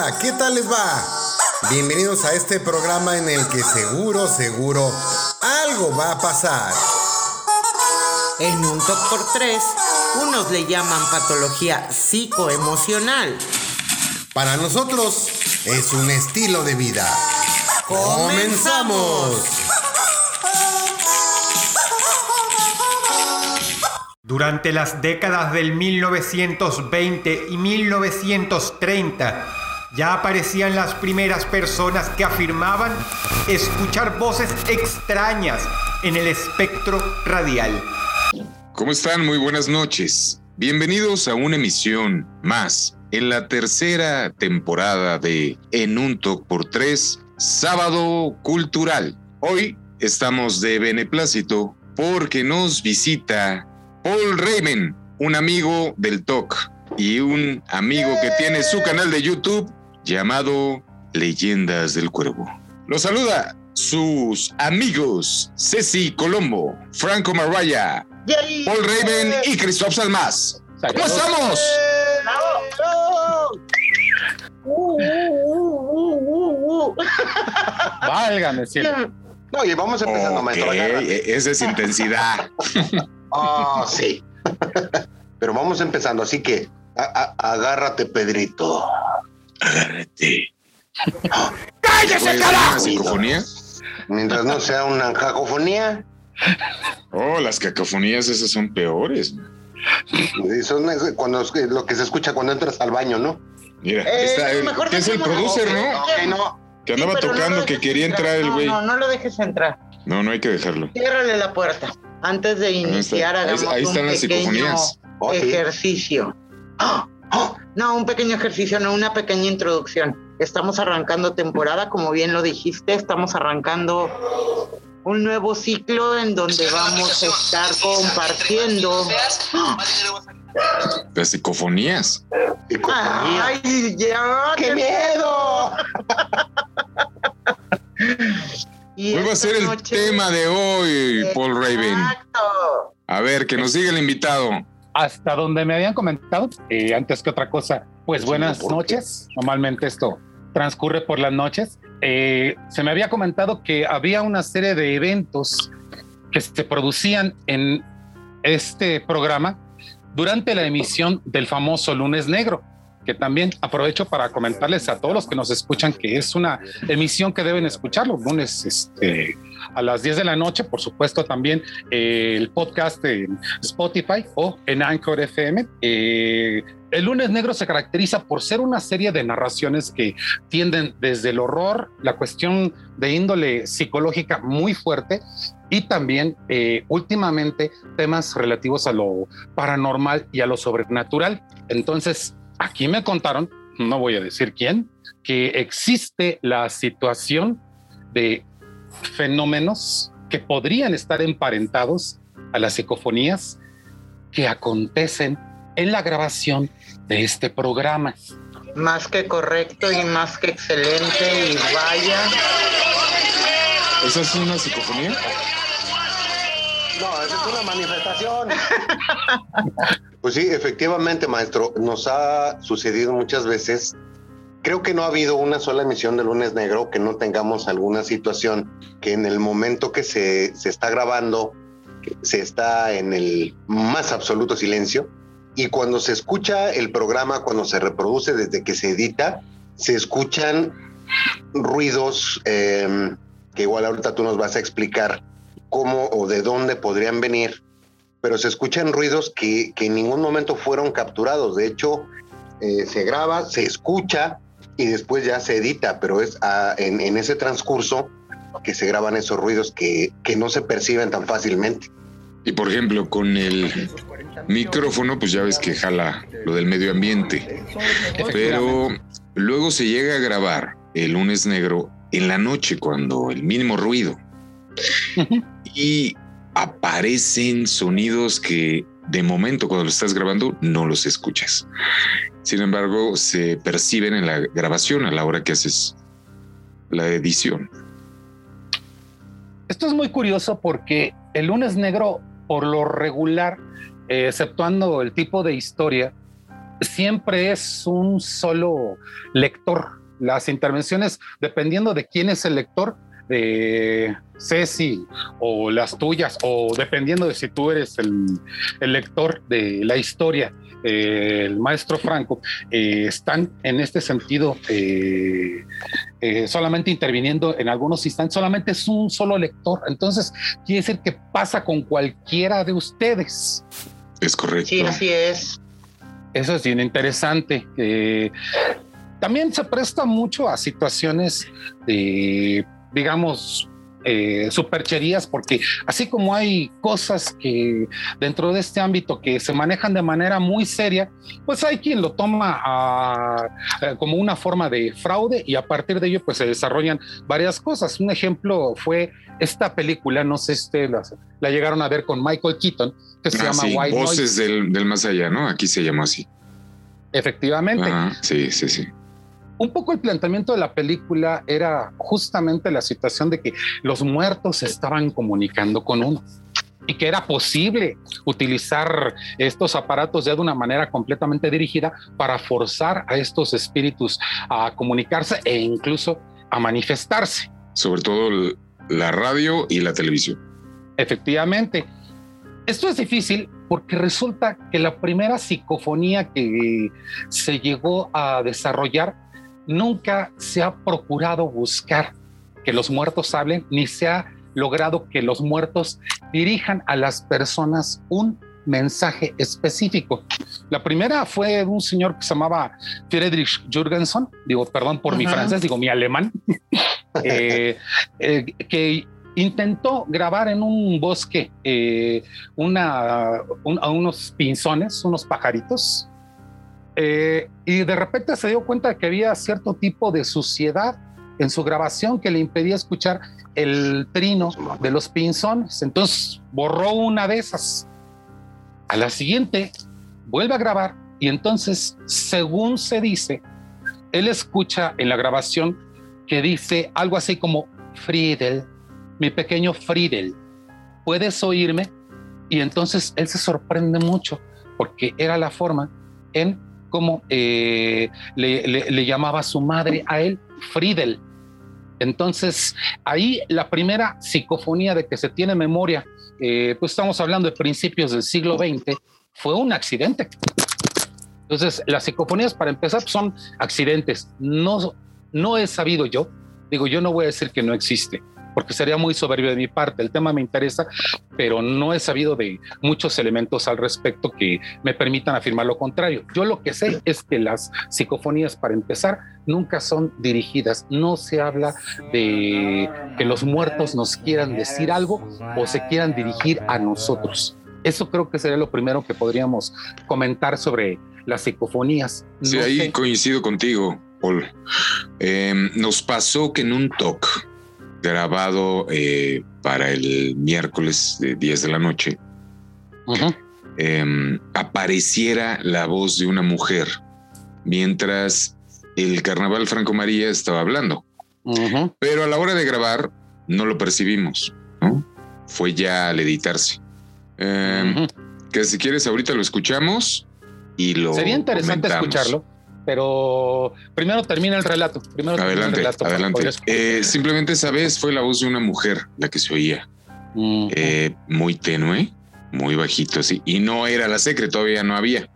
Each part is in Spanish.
Hola, ¿qué tal les va? Bienvenidos a este programa en el que seguro, seguro, algo va a pasar. En un top por tres, unos le llaman patología psicoemocional. Para nosotros es un estilo de vida. ¡Comenzamos! Durante las décadas del 1920 y 1930, ya aparecían las primeras personas que afirmaban escuchar voces extrañas en el espectro radial. ¿Cómo están? Muy buenas noches. Bienvenidos a una emisión más en la tercera temporada de En un Talk por Tres, Sábado Cultural. Hoy estamos de beneplácito porque nos visita Paul Raymond, un amigo del TOC y un amigo que tiene su canal de YouTube llamado Leyendas del Cuervo. Los saluda sus amigos Ceci Colombo, Franco Marraya, Paul Raven y Christoph Salmas. ¿Cómo estamos? Válgame, cielo. No, y vamos empezando, maestro. Ok, agárrate. esa es intensidad. Ah, sí. Pero vamos empezando, así que a- a- agárrate, Pedrito. Agárrate. ¡Cállese, ¿Puede ser una psicofonía? Mientras no sea una cacofonía, Oh, las cacofonías esas son peores. son cuando es- lo que se escucha cuando entras al baño, ¿no? Mira, Eh, está el, mejor que es el producer, ¿no? Que andaba Sí, pero no tocando, que quería entrar el güey. No, no, no lo dejes entrar. No, no hay que dejarlo. Ciérrale la puerta. Antes de está. iniciar, Ahí- hagamos ahí están un las pequeño psicofonías. Oh, ejercicio. ¡Ah! No, un pequeño ejercicio, no una pequeña introducción. Estamos arrancando temporada, como bien lo dijiste, estamos arrancando un nuevo ciclo en donde vamos a estar compartiendo. Las psicofonías. Psicofonía. ¡Ay, ya! ¡Qué miedo! Y ¿Cuál va a ser el noche- tema de hoy, Paul Raven? Exacto. A ver, que nos diga el invitado. Hasta donde me habían comentado, eh, antes que otra cosa, pues buenas noches. Normalmente esto transcurre por las noches. Eh, se me había comentado que había una serie de eventos que se producían en este programa durante la emisión del famoso lunes negro, que también aprovecho para comentarles a todos los que nos escuchan que es una emisión que deben escuchar los lunes este, a las 10 de la noche, por supuesto también eh, el podcast en Spotify o en Anchor FM. Eh, el lunes negro se caracteriza por ser una serie de narraciones que tienden desde el horror, la cuestión de índole psicológica muy fuerte y también eh, últimamente temas relativos a lo paranormal y a lo sobrenatural. Entonces, aquí me contaron, no voy a decir quién, que existe la situación de fenómenos que podrían estar emparentados a las psicofonías que acontecen en la grabación de este programa. Más que correcto y más que excelente y vaya. ¿Esa es una psicofonía? No, es una manifestación. pues sí, efectivamente, maestro, nos ha sucedido muchas veces. Creo que no ha habido una sola emisión de Lunes Negro que no tengamos alguna situación que en el momento que se, se está grabando se está en el más absoluto silencio y cuando se escucha el programa, cuando se reproduce desde que se edita, se escuchan ruidos eh, que igual ahorita tú nos vas a explicar cómo o de dónde podrían venir, pero se escuchan ruidos que, que en ningún momento fueron capturados. De hecho, eh, se graba, se escucha y después ya se edita, pero es ah, en, en ese transcurso que se graban esos ruidos que, que no se perciben tan fácilmente. Y por ejemplo, con el micrófono, pues ya ves que jala lo del medio ambiente. Pero luego se llega a grabar el lunes negro en la noche cuando el mínimo ruido. Y aparecen sonidos que de momento cuando lo estás grabando no los escuchas. Sin embargo, se perciben en la grabación a la hora que haces la edición. Esto es muy curioso porque el lunes negro, por lo regular, eh, exceptuando el tipo de historia, siempre es un solo lector. Las intervenciones, dependiendo de quién es el lector, de Ceci o las tuyas, o dependiendo de si tú eres el, lector de la historia, eh, el maestro Franco, eh, están en este sentido eh, solamente interviniendo en algunos instantes, solamente es un solo lector. Entonces, quiere decir que pasa con cualquiera de ustedes. Es correcto. Sí, así es. Eso es bien interesante. también se presta mucho a situaciones de digamos, eh, supercherías, porque así como hay cosas que dentro de este ámbito que se manejan de manera muy seria, pues hay quien lo toma como una forma de fraude y a partir de ello pues se desarrollan varias cosas. Un ejemplo fue esta película, no sé si ustedes la, llegaron a ver con Michael Keaton, que se ah, llama White Voces del, del, más allá, ¿no? Aquí se llamó así. Efectivamente. sí, sí, sí un poco el planteamiento de la película era justamente la situación de que los muertos se estaban comunicando con uno y que era posible utilizar estos aparatos ya de una manera completamente dirigida para forzar a estos espíritus a comunicarse e incluso a manifestarse. Sobre todo la radio y la televisión. Efectivamente. Esto es difícil porque resulta que la primera psicofonía que se llegó a desarrollar nunca se ha procurado buscar que los muertos hablen, ni se ha logrado que los muertos dirijan a las personas un mensaje específico. La primera fue un señor que se llamaba Friedrich Jürgensen, digo, perdón por mi francés, digo mi alemán, eh, eh, que intentó grabar en un bosque eh, una, a unos pinzones, unos pajaritos, eh, y de repente se dio cuenta que había cierto tipo de suciedad en su grabación que le impedía escuchar el trino de los pinzones. Entonces borró una de esas. A la siguiente vuelve a grabar y entonces, según se dice, él escucha en la grabación que dice algo así como Friedel, mi pequeño Friedel, ¿puedes oírme? Y entonces él se sorprende mucho porque era la forma en como eh, le, llamaba su madre a él, Friedel. Entonces, ahí la primera psicofonía de que se tiene memoria, eh, pues estamos hablando de principios del siglo XX, fue un accidente. Entonces, las psicofonías, para empezar, son accidentes. No, no he sabido yo, digo, yo no voy a decir que no existe, porque sería muy soberbio de mi parte. El tema me interesa, pero no he sabido de muchos elementos al respecto que me permitan afirmar lo contrario. Yo lo que sé es que las psicofonías, para empezar, nunca son dirigidas. No se habla de que los muertos nos quieran decir algo o se quieran dirigir a nosotros. Eso creo que sería lo primero que podríamos comentar sobre las psicofonías. Sí, ahí coincido contigo, Paul. Em, nos pasó que en un talk grabado eh, para el miércoles de 10 de la noche, em, apareciera la voz de una mujer mientras el carnaval Franco María estaba hablando. Pero a la hora de grabar no lo percibimos. Fue ya al editarse. Em, que si quieres ahorita lo escuchamos y lo... Sería interesante escucharlo pero primero termina el relato. Primero adelante, adelante. Eh, simplemente esa vez fue la voz de una mujer la que se oía. Eh, muy tenue, muy bajito, así. Y no era la secre, todavía no había.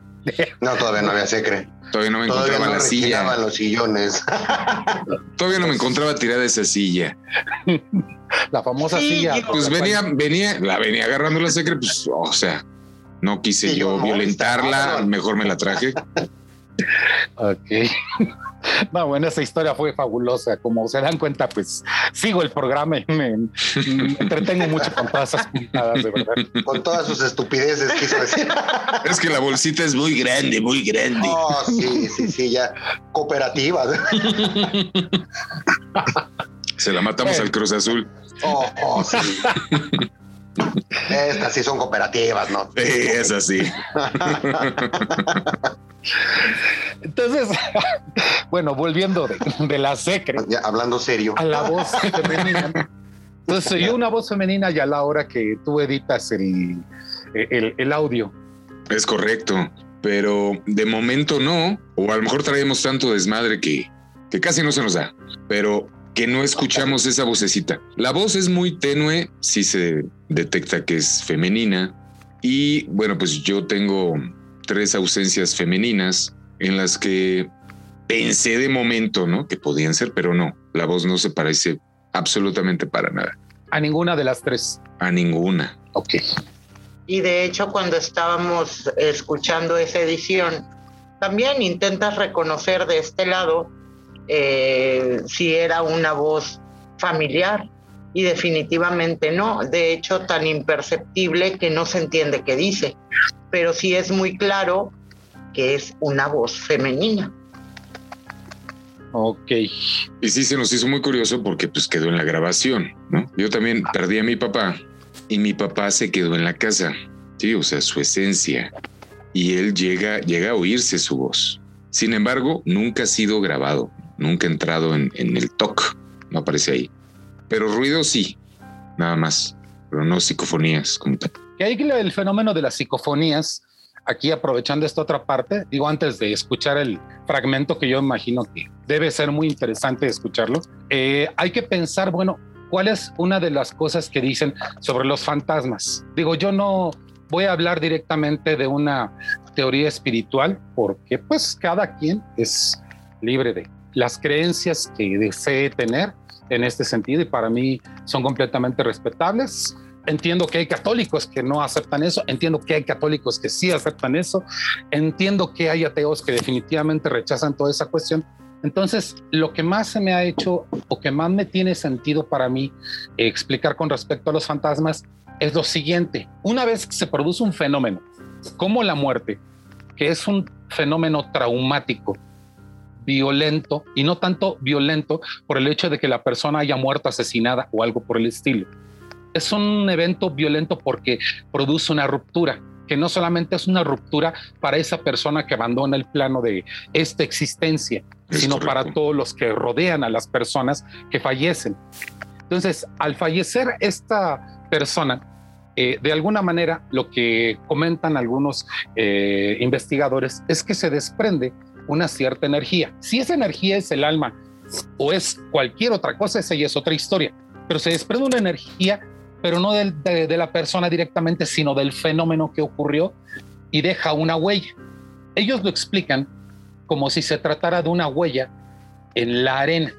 No, todavía no había secre. Todavía no me encontraba la silla. los sillones. Todavía no me encontraba tirada esa silla. La famosa silla. Pues venía, venía, la venía agarrando la secre, pues, o sea, no quise yo violentarla, mejor me la traje. Ok. No, bueno, esa historia fue fabulosa. Como se dan cuenta, pues sigo el programa y me, entretengo mucho con todas esas puntadas, de verdad. Con todas sus estupideces, quiso decir. Es que la bolsita es muy grande, muy grande. Oh, sí, sí, sí, ya. Cooperativa. Se la matamos al Cruz Azul. Oh, oh sí. Estas sí son cooperativas, ¿no? Sí, es así. Entonces, bueno, volviendo de, la secre. hablando serio. A la voz femenina. Entonces, oye una voz femenina ya a la hora que tú editas el, el, audio. Es correcto. pero de momento no, o a lo mejor traemos tanto desmadre que, que casi no se nos da, pero que no escuchamos esa vocecita. La voz es muy tenue, si se detecta que es femenina, y bueno, pues yo tengo tres ausencias femeninas en las que pensé de momento, ¿no? Que podían ser, pero no, la voz no se parece absolutamente para nada. A ninguna de las tres. A ninguna. Ok. Y de hecho, cuando estábamos escuchando esa edición, también intentas reconocer de este lado eh, si era una voz familiar. Y definitivamente no. De hecho, tan imperceptible que no se entiende qué dice. Pero sí es muy claro que es una voz femenina. Ok. Y sí se nos hizo muy curioso porque pues quedó en la grabación, ¿no? Yo también perdí a mi papá y mi papá se quedó en la casa, sí, o sea, su esencia. Y él llega, llega a oírse su voz. Sin embargo, nunca ha sido grabado, nunca ha entrado en, en el TOC, no aparece ahí. Pero ruido sí, nada más, pero no psicofonías como tal. Y ahí el fenómeno de las psicofonías, aquí aprovechando esta otra parte, digo antes de escuchar el fragmento que yo imagino que debe ser muy interesante escucharlo, eh, hay que pensar, bueno, ¿cuál es una de las cosas que dicen sobre los fantasmas? Digo, yo no voy a hablar directamente de una teoría espiritual porque pues cada quien es libre de las creencias que desee tener en este sentido y para mí son completamente respetables. Entiendo que hay católicos que no aceptan eso, entiendo que hay católicos que sí aceptan eso, entiendo que hay ateos que definitivamente rechazan toda esa cuestión. Entonces, lo que más se me ha hecho o que más me tiene sentido para mí explicar con respecto a los fantasmas es lo siguiente. Una vez que se produce un fenómeno como la muerte, que es un fenómeno traumático, violento, y no tanto violento por el hecho de que la persona haya muerto asesinada o algo por el estilo. Es un evento violento porque produce una ruptura, que no solamente es una ruptura para esa persona que abandona el plano de esta existencia, Es sino correcto. para todos los que rodean a las personas que fallecen. Entonces, al fallecer esta persona, eh, de alguna manera lo que comentan algunos eh, investigadores es que se desprende una cierta energía. Si esa energía es el alma o es cualquier otra cosa, esa ya es otra historia. Pero se desprende una energía, pero no de la persona directamente, sino del fenómeno que ocurrió y deja una huella. Ellos lo explican como si se tratara de una huella en la arena.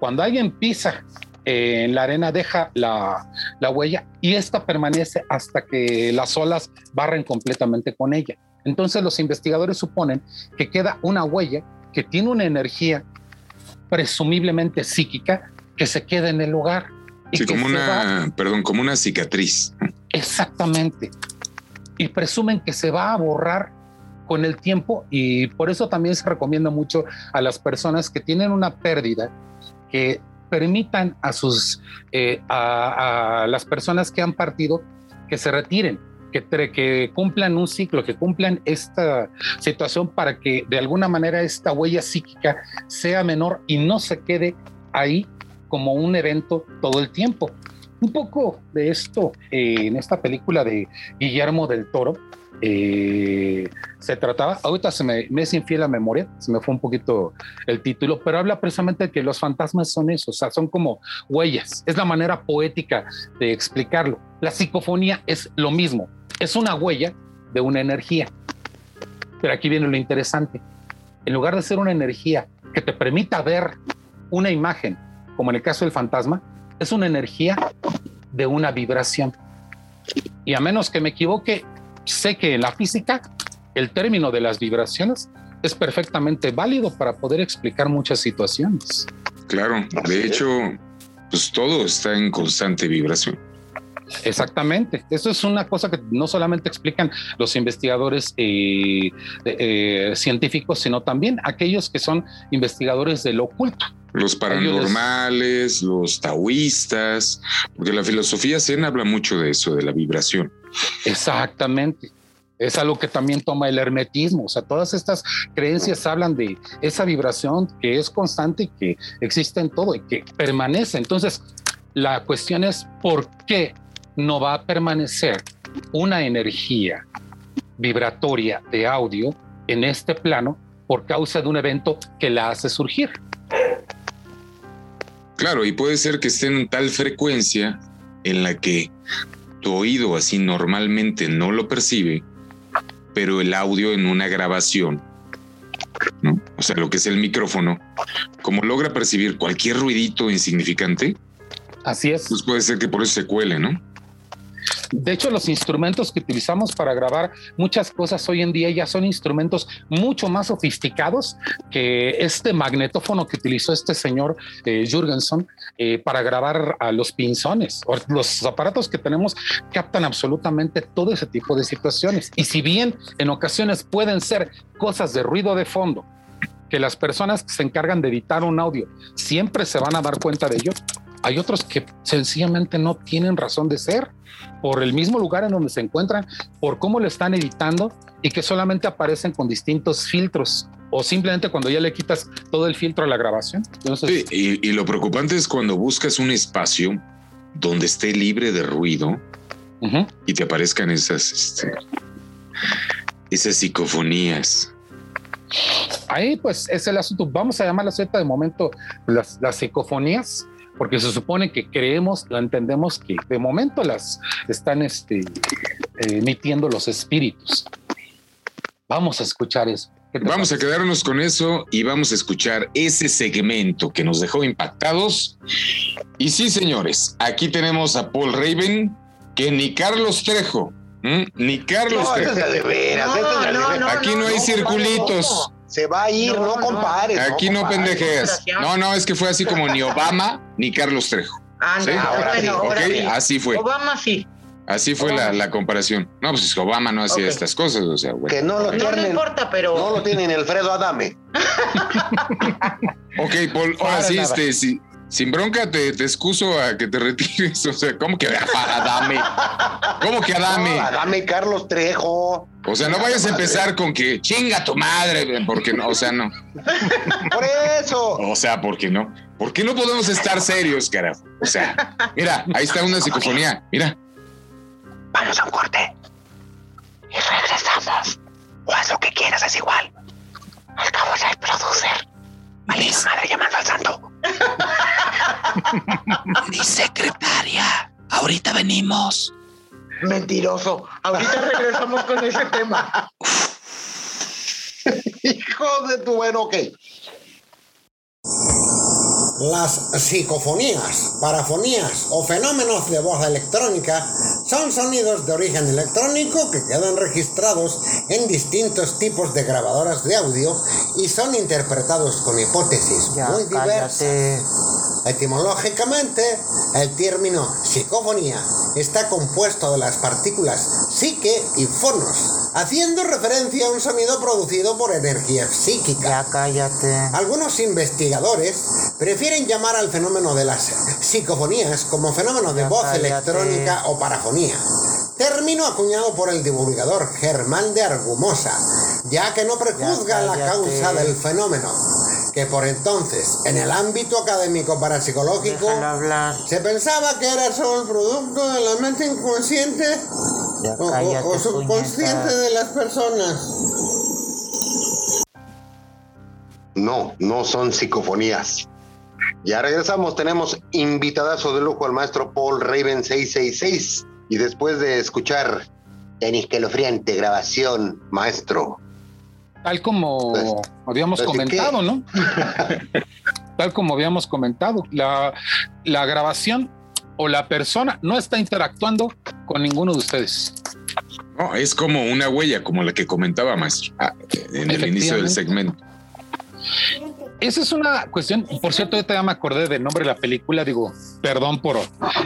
Cuando alguien pisa eh, en la arena, deja la, la huella y esta permanece hasta que las olas barren completamente con ella. Entonces los investigadores suponen que queda una huella que tiene una energía presumiblemente psíquica que se queda en el lugar. y Sí, que como va una, perdón, como una cicatriz. Exactamente. Y presumen que se va a borrar con el tiempo y por eso también se recomienda mucho a las personas que tienen una pérdida que permitan a sus eh, a, a las personas que han partido que se retiren que, que cumplan un ciclo que cumplan esta situación para que de alguna manera esta huella psíquica sea menor y no se quede ahí como un evento todo el tiempo un poco de esto eh, en esta película de Guillermo del Toro. eh, se trataba, ahorita se me, me es infiel la memoria, se me fue un poquito el título, pero habla precisamente de que los fantasmas son eso, o sea, son como huellas, es la manera poética de explicarlo. La psicofonía es lo mismo, es una huella de una energía. Pero aquí viene lo interesante. En lugar de ser una energía que te permita ver una imagen, como en el caso del fantasma, es una energía de una vibración. Y a menos que me equivoque, sé que en la física el término de las vibraciones es perfectamente válido para poder explicar muchas situaciones. Claro, de hecho, pues todo está en constante vibración. Exactamente. Eso es una cosa que no solamente explican los investigadores eh, eh, científicos, sino también aquellos que son investigadores del oculto. Los paranormales, los taoístas, porque la filosofía zen habla mucho de eso, de la vibración. Exactamente. Es algo que también toma el hermetismo. O sea, todas estas creencias hablan de esa vibración que es constante y que existe en todo y que permanece. Entonces, la cuestión es por qué no va a permanecer una energía vibratoria de audio en este plano por causa de un evento que la hace surgir. Claro, y puede ser que esté en tal frecuencia en la que tu oído así normalmente no lo percibe, pero el audio en una grabación, ¿no? o sea, lo que es el micrófono, como logra percibir cualquier ruidito insignificante, Así es. pues puede ser que por eso se cuele, ¿no? De hecho, los instrumentos que utilizamos para grabar muchas cosas hoy en día ya son instrumentos mucho más sofisticados que este magnetófono que utilizó este señor eh, eh, para grabar a los pinzones. Los aparatos que tenemos captan absolutamente todo ese tipo de situaciones. Y si bien en ocasiones pueden ser cosas de ruido de fondo, que las personas que se encargan de editar un audio siempre se van a dar cuenta de ello, hay otros que sencillamente no tienen razón de ser por el mismo lugar en donde se encuentran, por cómo lo están editando y que solamente aparecen con distintos filtros o simplemente cuando ya le quitas todo el filtro a la grabación. Entonces, Sí, y, y lo preocupante es cuando buscas un espacio donde esté libre de ruido y te aparezcan esas, este, esas psicofonías. ahí pues es el asunto. Vamos a llamarlas ahorita de momento las, las psicofonías, porque se supone que creemos, lo entendemos que de momento las están este, eh, emitiendo los espíritus. Vamos a escuchar eso. ¿Qué te Vamos a quedarnos con eso y vamos a escuchar ese segmento que nos dejó impactados. Y sí, señores, aquí tenemos a Paul Raven, que ni Carlos Trejo, ¿m? ni Carlos No, Trejo. es de veras, ese es de No, no. Aquí no hay circulitos. Se va a ir, No, no, no. compares. Aquí no compares. pendejeas. No, no, es que fue así como ni Obama ni Carlos Trejo. Ah, no, ¿sí? ahora bueno, sí, ahora sí. así fue. Obama sí. Así fue la, la comparación. No, pues es que Obama no hacía estas cosas, o sea, bueno. Que no lo No, no tienen. importa, pero. No lo tienen Alfredo Adame. Ok, Paul, ahora sí, este, sí, sin bronca te, te excuso a que te retires. O sea, ¿cómo que Adame? ¿Cómo que Adame? No, Adame Carlos Trejo. O sea, no vayas a empezar con que chinga tu madre, porque no, o sea, no. Por eso. O sea, porque no. ¿Por qué no podemos estar serios, carajo? O sea, mira, ahí está una psicofonía. Mira, Vamos a un corte. Y regresamos. O haz lo que quieras, es igual. Al cabo ya hay producer. Malísima madre llamando al santo. Mi secretaria, ahorita venimos. Mentiroso. Ahorita regresamos con ese tema. Hijo de tu bueno, ok. Las psicofonías, parafonías o fenómenos de voz electrónica son sonidos de origen electrónico que quedan registrados en distintos tipos de grabadoras de audio y son interpretados con hipótesis muy diversas. Etimológicamente, el término psicofonía está compuesto de las partículas psique y fonos, haciendo referencia a un sonido producido por energía psíquica. cállate. Algunos investigadores prefieren llamar al fenómeno de las psicofonías como fenómeno de Ya voz cállate. electrónica o parafonía, término acuñado por el divulgador Germán de Argumosa, ya que no prejuzga la causa del fenómeno, que por entonces, en el ámbito académico parapsicológico, se pensaba que era solo el producto de la mente inconsciente Ya o- o- subconsciente puñeta. de las personas. No, no son psicofonías. Ya regresamos, tenemos invitadazo de lujo al maestro Paul Raven 666. Y después de escuchar en escalofriante grabación, maestro. Tal como Pues, habíamos pues, ¿y comentado, ¿no? Tal como habíamos comentado, la, la grabación o la persona no está interactuando con ninguno de ustedes. no, es como una huella, como la que comentaba maestro ah, en el inicio del segmento. Esa es una cuestión, por cierto, yo ya me acordé del nombre de la película, digo, perdón por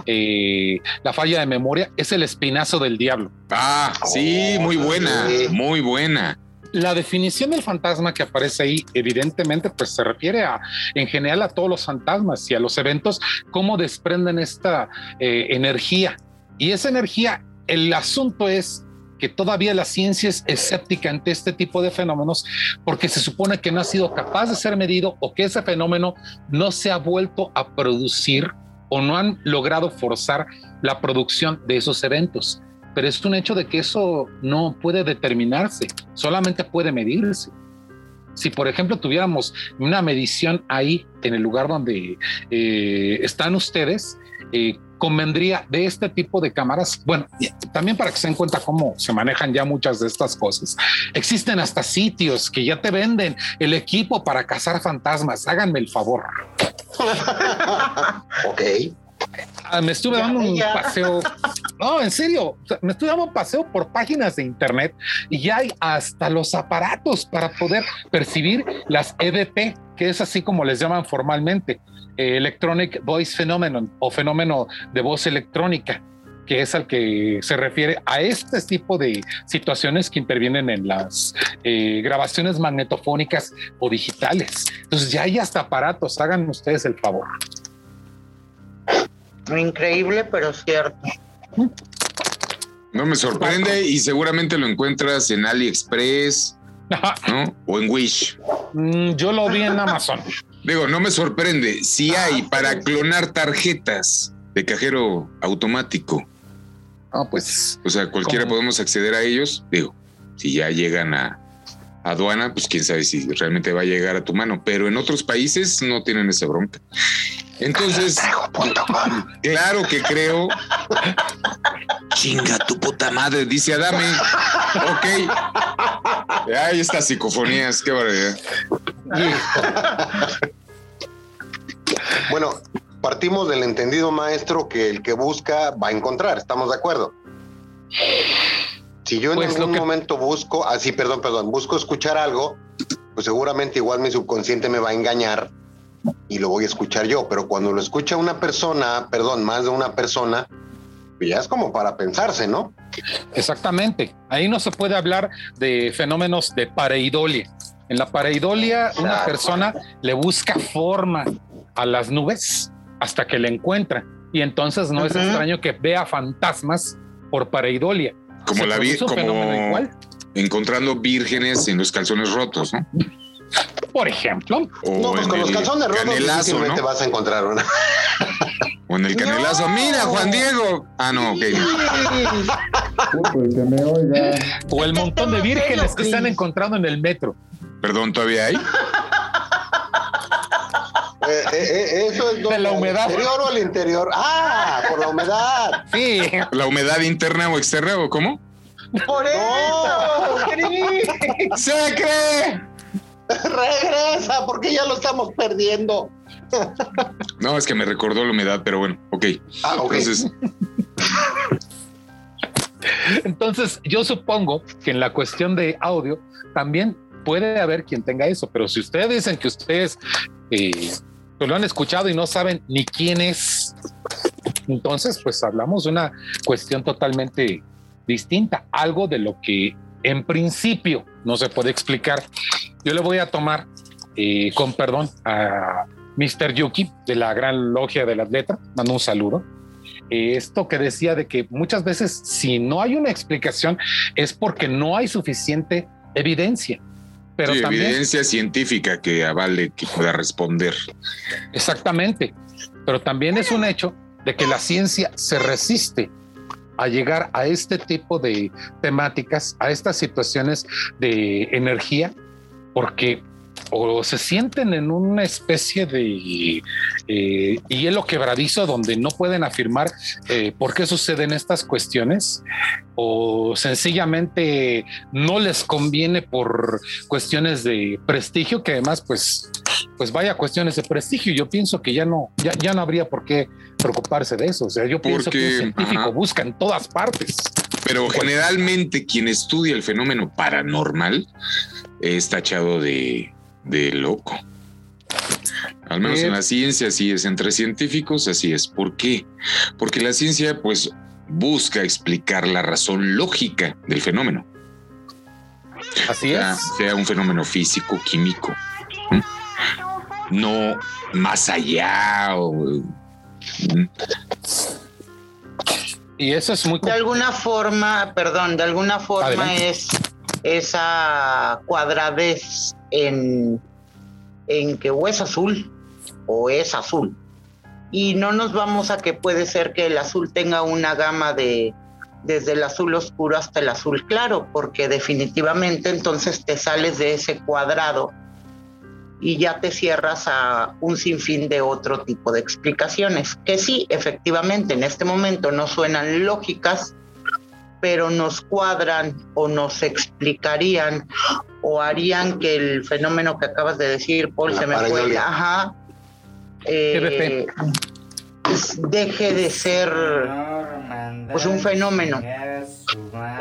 eh, la falla de memoria, es El Espinazo del Diablo. Ah, sí, muy buena, sí. muy buena. La definición del fantasma que aparece ahí, evidentemente, pues se refiere a, en general, a todos los fantasmas y a los eventos, cómo desprenden esta eh, energía. Y esa energía, el asunto es que todavía la ciencia es escéptica ante este tipo de fenómenos porque se supone que no ha sido capaz de ser medido o que ese fenómeno no se ha vuelto a producir o no han logrado forzar la producción de esos eventos. Pero es un hecho de que eso no puede determinarse, solamente puede medirse. Si, por ejemplo, tuviéramos una medición ahí en el lugar donde eh, están ustedes, eh, convendría de este tipo de cámaras. Bueno, también para que se den cuenta cómo se manejan ya muchas de estas cosas. Existen hasta sitios que ya te venden el equipo para cazar fantasmas. Háganme el favor. ok. Ah, me estuve dando un paseo. No, en serio, me estuve dando un paseo por páginas de internet y ya hay hasta los aparatos para poder percibir las EVP, que es así como les llaman formalmente, eh, Electronic Voice Phenomenon o fenómeno de voz electrónica que es al que se refiere a este tipo de situaciones que intervienen en las eh, grabaciones magnetofónicas o digitales. Entonces ya hay hasta aparatos, hagan ustedes el favor. Increíble, pero cierto. No me sorprende y seguramente lo encuentras en AliExpress, ¿no? O en Wish. Mm, yo lo vi en Amazon. Digo, no me sorprende. Si ah, hay para clonar tarjetas de cajero automático. Ah, pues. O sea, cualquiera podemos acceder a ellos. Digo, si ya llegan a, aduana, pues quién sabe si realmente va a llegar a tu mano. Pero en otros países no tienen esa bronca. Entonces, claro que creo. Chinga tu puta madre, dice Adame. Ok. Ahí está psicofonías, qué barbaridad. Bueno, partimos del entendido maestro que el que busca va a encontrar, ¿estamos de acuerdo? Si yo en pues algún momento busco, así, ah, perdón, perdón, busco escuchar algo, pues seguramente igual mi subconsciente me va a engañar y lo voy a escuchar yo, pero cuando lo escucha una persona, perdón, más de una persona, ya es como para pensarse, ¿no? Exactamente. Ahí no se puede hablar de fenómenos de pareidolia. En la pareidolia, una persona le busca forma a las nubes hasta que le encuentra. Y entonces no es extraño que vea fantasmas por pareidolia. Como la vi, como encontrando vírgenes en los calzones rotos, ¿no? Por ejemplo. no, pues con los calzones rotos canelazo, ¿no? te vas a encontrar una. O en el canelazo. Mira, Juan Diego. Ah, no, ok. O el montón de vírgenes que se han encontrado en el metro. Perdón, ¿todavía hay? Eh, eh, eh, eso es de la humedad. ¿Exterior o al interior? Ah, por la humedad. Sí. ¿La humedad interna o externa o cómo? Por eso. ¡Se cree! Regresa, porque ya lo estamos perdiendo. No, es que me recordó la humedad, pero bueno, ok. Ah, ok. Entonces. Entonces, yo supongo que en la cuestión de audio también puede haber quien tenga eso, pero si ustedes dicen que ustedes eh, lo han escuchado y no saben ni quién es, entonces pues hablamos de una cuestión totalmente distinta, algo de lo que en principio no se puede explicar. Yo le voy a tomar eh, con perdón a Mr. Yuki de la Gran Logia de las Letras, mando un saludo. Eh, esto que decía de que muchas veces si no hay una explicación es porque no hay suficiente evidencia pero evidencia científica que avale que pueda responder. Exactamente, pero también es un hecho de que la ciencia se resiste a llegar a este tipo de temáticas, a estas situaciones de energía, porque o se sienten en una especie de eh, hielo quebradizo donde no pueden afirmar eh, por qué suceden estas cuestiones o sencillamente no les conviene por cuestiones de prestigio que además pues pues vaya cuestiones de prestigio. Yo pienso que ya no ya, ya no habría por qué preocuparse de eso. O sea yo pienso que un científico busca en todas partes. Pero generalmente quien estudia el fenómeno paranormal es tachado de de loco. Al menos en la ciencia así es, entre científicos así es. ¿Por qué? Porque la ciencia pues busca explicar la razón lógica del fenómeno. Así es. Sea un fenómeno físico, químico. No más allá Y eso es muy... De alguna forma, perdón, de alguna forma es esa cuadradez en, en que o es azul o es azul. Y no nos vamos a que puede ser que el azul tenga una gama de desde el azul oscuro hasta el azul claro, porque definitivamente entonces te sales de ese cuadrado y ya te cierras a un sinfín de otro tipo de explicaciones, que sí, efectivamente, en este momento no suenan lógicas, pero nos cuadran o nos explicarían o harían que el fenómeno que acabas de decir, Paul, se me fue, ajá, eh, pues, deje de ser pues un fenómeno.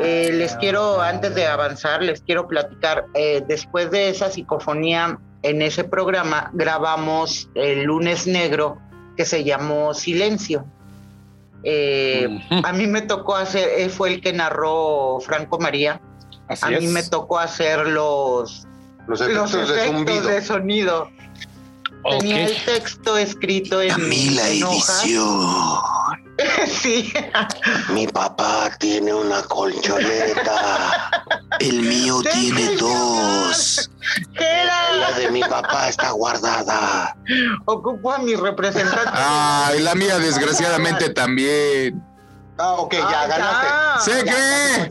Eh, les quiero, antes de avanzar, les quiero platicar, eh, después de esa psicofonía, en ese programa grabamos el lunes negro que se llamó Silencio. Eh, a mí me tocó hacer, fue el que narró Franco María. a mí me tocó hacer los, los efectos, de, sonido. Tenía el texto escrito en, Camila en edición. sí. Mi papá tiene una colchoneta. El mío tiene dos. La de mi papá está guardada. Ocupo a mi representante. Ay, la mía desgraciadamente también. Ah, ok, ya, ganaste. ¿Se cree?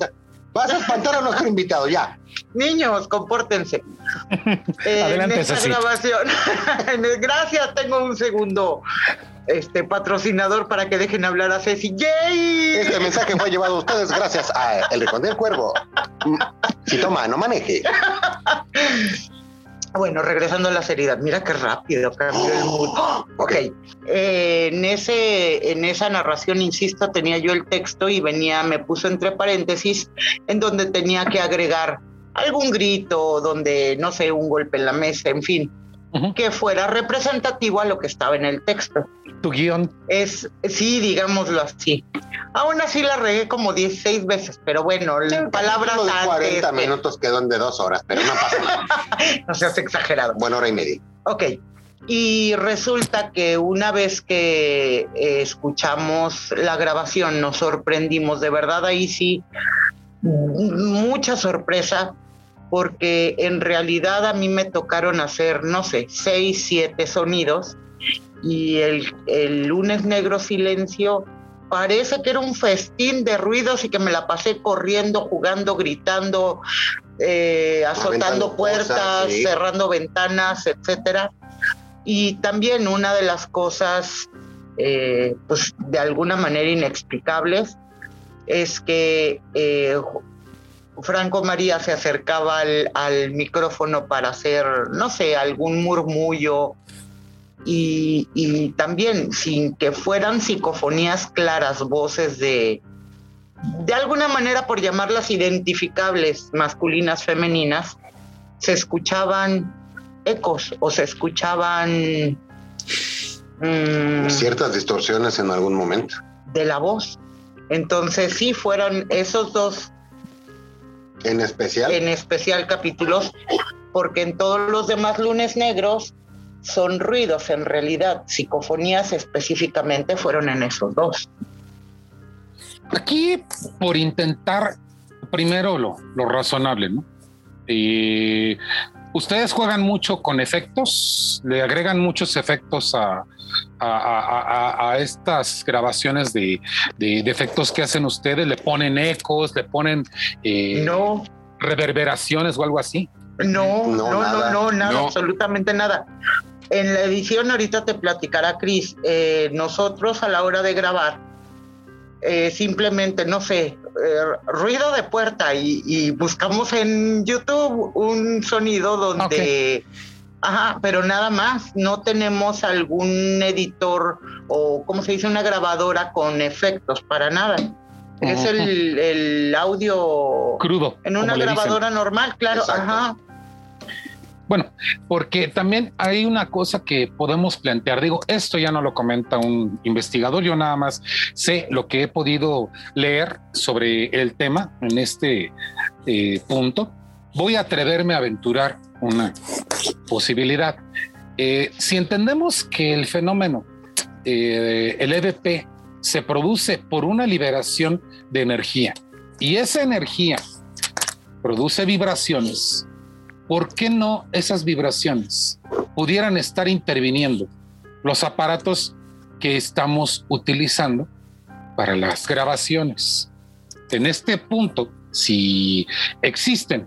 Vas a espantar a nuestro invitado, ya. Niños, compórtense. Adelante, en esta grabación. Gracias, tengo un segundo este patrocinador para que dejen hablar a Ceci. ¡Yay! Este mensaje fue llevado a ustedes gracias a El Rincón del Cuervo. Si toma, no maneje. Bueno, regresando a la seriedad, mira qué rápido cambió el mood. Ok, eh, en, ese, en esa narración, insisto, tenía yo el texto y venía, me puso entre paréntesis, en donde tenía que agregar algún grito, donde, no sé, un golpe en la mesa, en fin, que fuera representativo a lo que estaba en el texto. Tu guion. Es, sí, digámoslo así. Aún así la regué como 16 veces, pero bueno, palabras Uno de antes, 40 que- minutos quedó en de dos horas, pero no pasa nada. no seas exagerado. Buena hora y media. Ok. Y resulta que una vez que eh, escuchamos la grabación, nos sorprendimos, de verdad ahí sí, mucha sorpresa, porque en realidad a mí me tocaron hacer, no sé, seis, siete sonidos, y el, el lunes negro silencio parece que era un festín de ruidos y que me la pasé corriendo, jugando, gritando, eh, azotando puertas, cosas, sí. cerrando ventanas, etcétera. Y también una de las cosas, eh, pues de alguna manera inexplicables, es que eh, Franco María se acercaba al, al micrófono para hacer, no sé, algún murmullo y, y también sin que fueran psicofonías claras, voces de, de alguna manera, por llamarlas identificables, masculinas, femeninas, se escuchaban ecos o se escuchaban mm, Ciertas distorsiones en algún momento. de la voz. Entonces sí fueron esos dos En especial, en especial capítulos, porque en todos los demás lunes negros son ruidos, en realidad psicofonías específicamente fueron en esos dos. Aquí, por intentar primero lo, lo razonable, ¿no? Y ustedes juegan mucho con efectos, le agregan muchos efectos a, a- a- a- a estas grabaciones de, de- de efectos que hacen ustedes, le ponen ecos, le ponen eh, No, reverberaciones o algo así. No, No, no, no, nada. no, nada, No. absolutamente nada. En la edición ahorita te platicará Cris, eh, nosotros a la hora de grabar, eh, simplemente, no sé, eh, ruido de puerta y, y buscamos en YouTube un sonido donde... Ajá, pero nada más, no tenemos algún editor o, ¿cómo se dice? Una grabadora con efectos, para nada. Es el, el audio Crudo. en una grabadora normal, claro, Exacto. ajá. Bueno, porque también hay una cosa que podemos plantear. Digo, esto ya no lo comenta un investigador, yo nada más sé lo que he podido leer sobre el tema en este eh, punto. Voy a atreverme a aventurar una posibilidad. Eh, si entendemos que el fenómeno, eh, el EVP, se produce por una liberación de energía y esa energía produce vibraciones, ¿por qué no esas vibraciones pudieran estar interviniendo los aparatos que estamos utilizando para las grabaciones? en este punto, si existen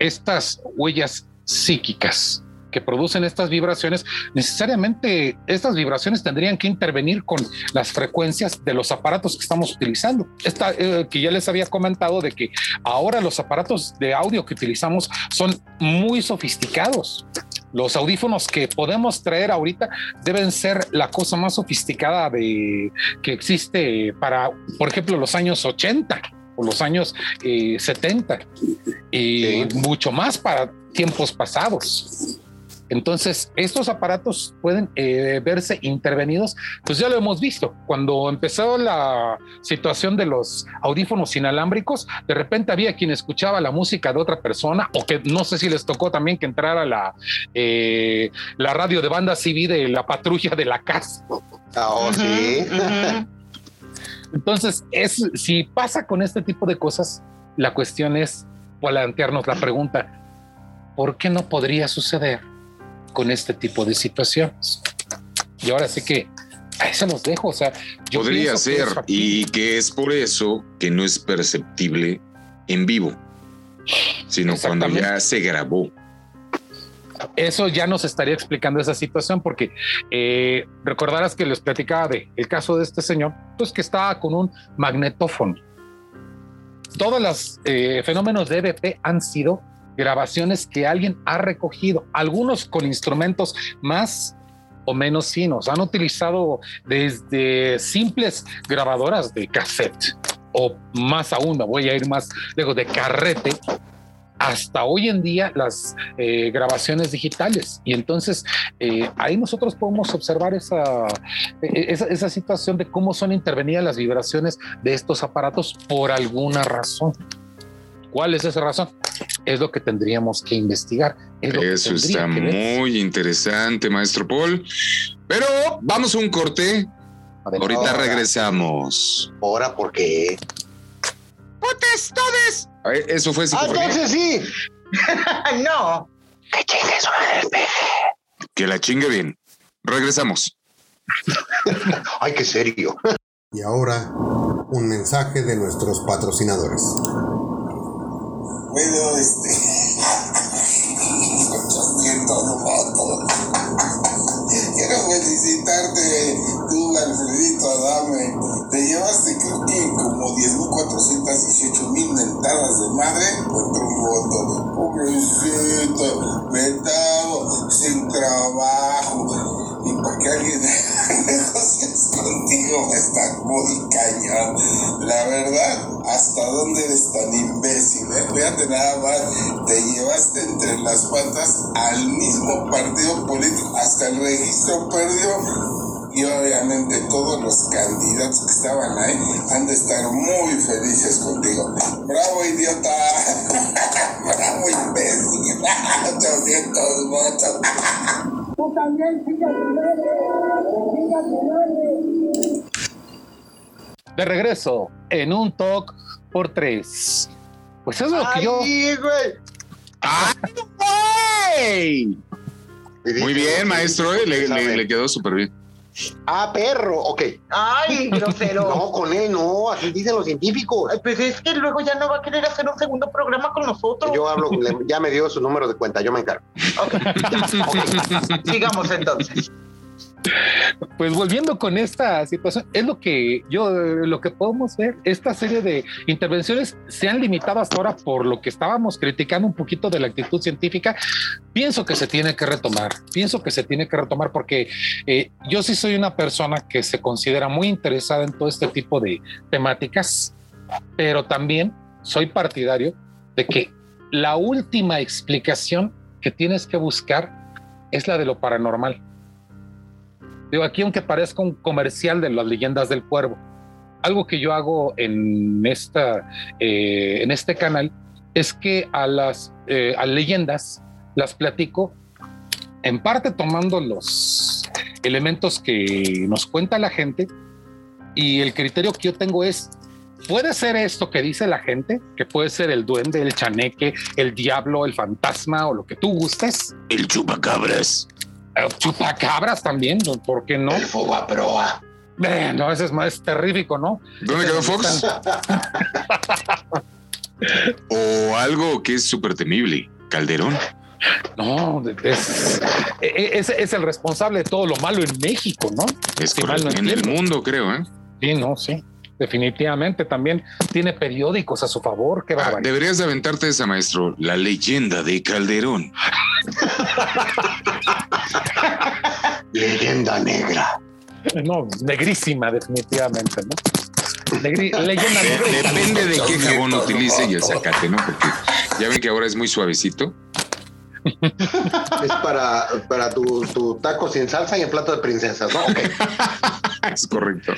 estas huellas psíquicas que producen estas vibraciones, necesariamente estas vibraciones tendrían que intervenir con las frecuencias de los aparatos que estamos utilizando. Esta, eh, que ya les había comentado de que ahora los aparatos de audio que utilizamos son muy sofisticados. Los audífonos que podemos traer ahorita deben ser la cosa más sofisticada de, que existe para, por ejemplo, los años 80 o los años 70 eh, y mucho más para tiempos pasados. Entonces, estos aparatos pueden eh, verse intervenidos, pues ya lo hemos visto. Cuando empezó la situación de los audífonos inalámbricos, de repente había quien escuchaba la música de otra persona o que no sé si les tocó también que entrara la, eh, la radio de banda civil de la patrulla de la casa. Ah, oh, sí. Entonces, es, si pasa con este tipo de cosas, la cuestión es plantearnos la pregunta, ¿por qué no podría suceder? Con este tipo de situaciones. Y ahora sí que ahí se los dejo. O sea, yo podría ser y que es por eso que no es perceptible en vivo, sino cuando ya se grabó. Eso ya nos estaría explicando esa situación, porque eh, recordarás que les platicaba de el caso de este señor, pues que estaba con un magnetófono. Todos los eh, fenómenos de EVP han sido grabaciones que alguien ha recogido, algunos con instrumentos más o menos finos. Han utilizado desde simples grabadoras de cassette o más aún, me voy a ir más lejos, de carrete, hasta hoy en día las eh, grabaciones digitales. Y entonces eh, ahí nosotros podemos observar esa, e, esa, esa, situación de cómo son intervenidas las vibraciones de estos aparatos por alguna razón. ¿Cuál es esa razón? Es lo que tendríamos que investigar. Eso está muy interesante, maestro Paul. Pero vamos a un corte. Ahorita regresamos. ¿Ahora por qué? ¡Potestades! Eso fue Ah, entonces sí. no. Que chingue su Que la chingue bien. Regresamos. Ay, qué serio. Y ahora, un mensaje de nuestros patrocinadores. Bueno, este. Quiero felicitarte, tú, Alfredito Adame. Te llevaste, creo que como 10.418 mil mentadas de madre contra un voto. Pobrecito, vetado, sin trabajo. Y para que alguien negocies contigo está muy cañón. La verdad, ¿hasta dónde eres tan imbécil? Eh? Fíjate nada más, te llevaste entre las patas al mismo partido político, hasta el registro perdió y obviamente todos los candidatos que estaban ahí han de estar muy felices contigo. ¡Bravo, idiota! ¡Bravo, imbécil! 800 votos. Tú también, De regreso en un talk por tres. Pues eso es lo que yo. ¡Ay, Muy bien, maestro, eh, le, le, le quedó súper bien. Ah, perro, ok. Ay, grosero. No, con él no, así dicen los científicos. Pues es que luego ya no va a querer hacer un segundo programa con nosotros. Yo hablo, ya me dio su número de cuenta, yo me encargo. Ok, ya, ok. Sigamos entonces. Pues volviendo con esta situación, es lo que yo, lo que podemos ver, esta serie de intervenciones se han limitado hasta ahora por lo que estábamos criticando un poquito de la actitud científica. Pienso que se tiene que retomar, pienso que se tiene que retomar porque eh, yo sí soy una persona que se considera muy interesada en todo este tipo de temáticas, pero también soy partidario de que la última explicación que tienes que buscar es la de lo paranormal. Digo, aquí aunque parezca un comercial de las leyendas del cuervo, algo que yo hago en, esta, eh, en este canal es que a las eh, a leyendas las platico en parte tomando los elementos que nos cuenta la gente y el criterio que yo tengo es, puede ser esto que dice la gente, que puede ser el duende, el chaneque, el diablo, el fantasma o lo que tú gustes. El chupacabras. Chupacabras también. ¿por qué no? El foba proa. Eh, no, ese es más terrífico, ¿no? ¿Dónde quedó Fox? o algo que es súper temible, Calderón. No, es, es, es, el responsable de todo lo malo en México, ¿no? Es si correcto, no en el mundo, creo, ¿eh? Sí, no, sí. Definitivamente también tiene periódicos a su favor. Qué ah, deberías aventarte esa, maestro. La leyenda de Calderón. leyenda negra. No, negrísima, definitivamente, ¿no? leyenda negra. Depende de qué jabón utilice y el sacate, ¿no? Porque ya ven que ahora es muy suavecito. Es para, para tu, tu, taco sin salsa y en plato de princesas, ¿no? es correcto.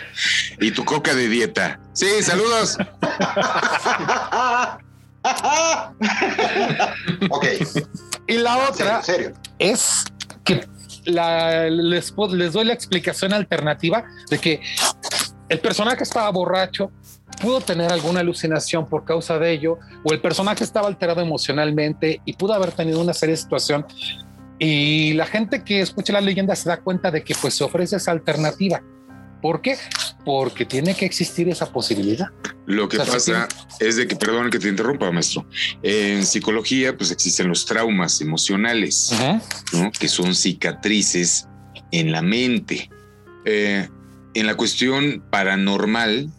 Y tu coca de dieta. Sí, saludos. ok. Y la otra serio? es que la, les, les doy la explicación alternativa de que el personaje estaba borracho, pudo tener alguna alucinación por causa de ello, o el personaje estaba alterado emocionalmente y pudo haber tenido una serie de situación. Y la gente que escucha la leyenda se da cuenta de que pues se ofrece esa alternativa. ¿Por qué? Porque tiene que existir esa posibilidad. Lo que pasa es de que, perdón que te interrumpa, maestro, en psicología pues existen los traumas emocionales, que son cicatrices en la mente. Eh, en la cuestión paranormal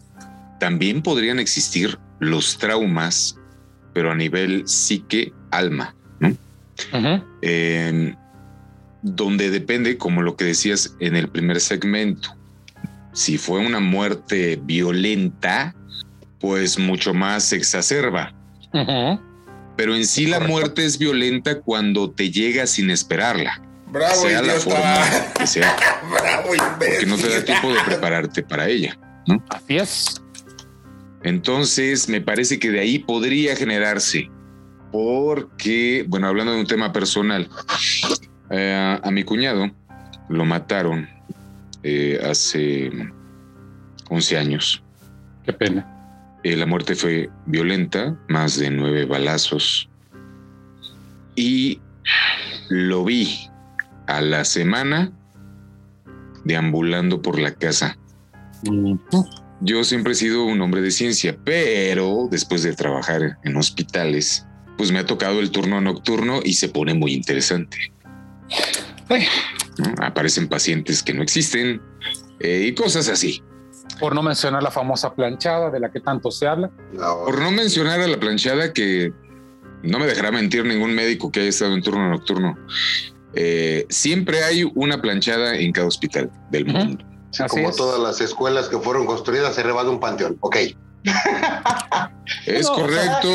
también podrían existir los traumas, pero a nivel psique-alma, donde depende, como lo que decías en el primer segmento, si fue una muerte violenta, pues mucho más se exacerba. Pero en sí la muerte es violenta cuando te llega sin esperarla. Bravo, sea la forma que sea. Bravo, porque no te da tiempo de prepararte para ella. Así es. Entonces, me parece que de ahí podría generarse, porque, bueno, hablando de un tema personal, eh, a mi cuñado lo mataron eh, hace 11 años. Qué pena. Eh, la muerte fue violenta, más de nueve balazos. Y lo vi a la semana deambulando por la casa. Yo siempre he sido un hombre de ciencia, pero después de trabajar en hospitales, pues me ha tocado el turno nocturno y se pone muy interesante. Aparecen pacientes que no existen eh, y cosas así. Por no mencionar la famosa planchada de la que tanto se habla. Por no mencionar a la planchada que no me dejará mentir ningún médico que haya estado en turno nocturno. Eh, siempre hay una planchada en cada hospital del mundo como todas las escuelas que fueron construidas se de un panteón. Ok. Es correcto.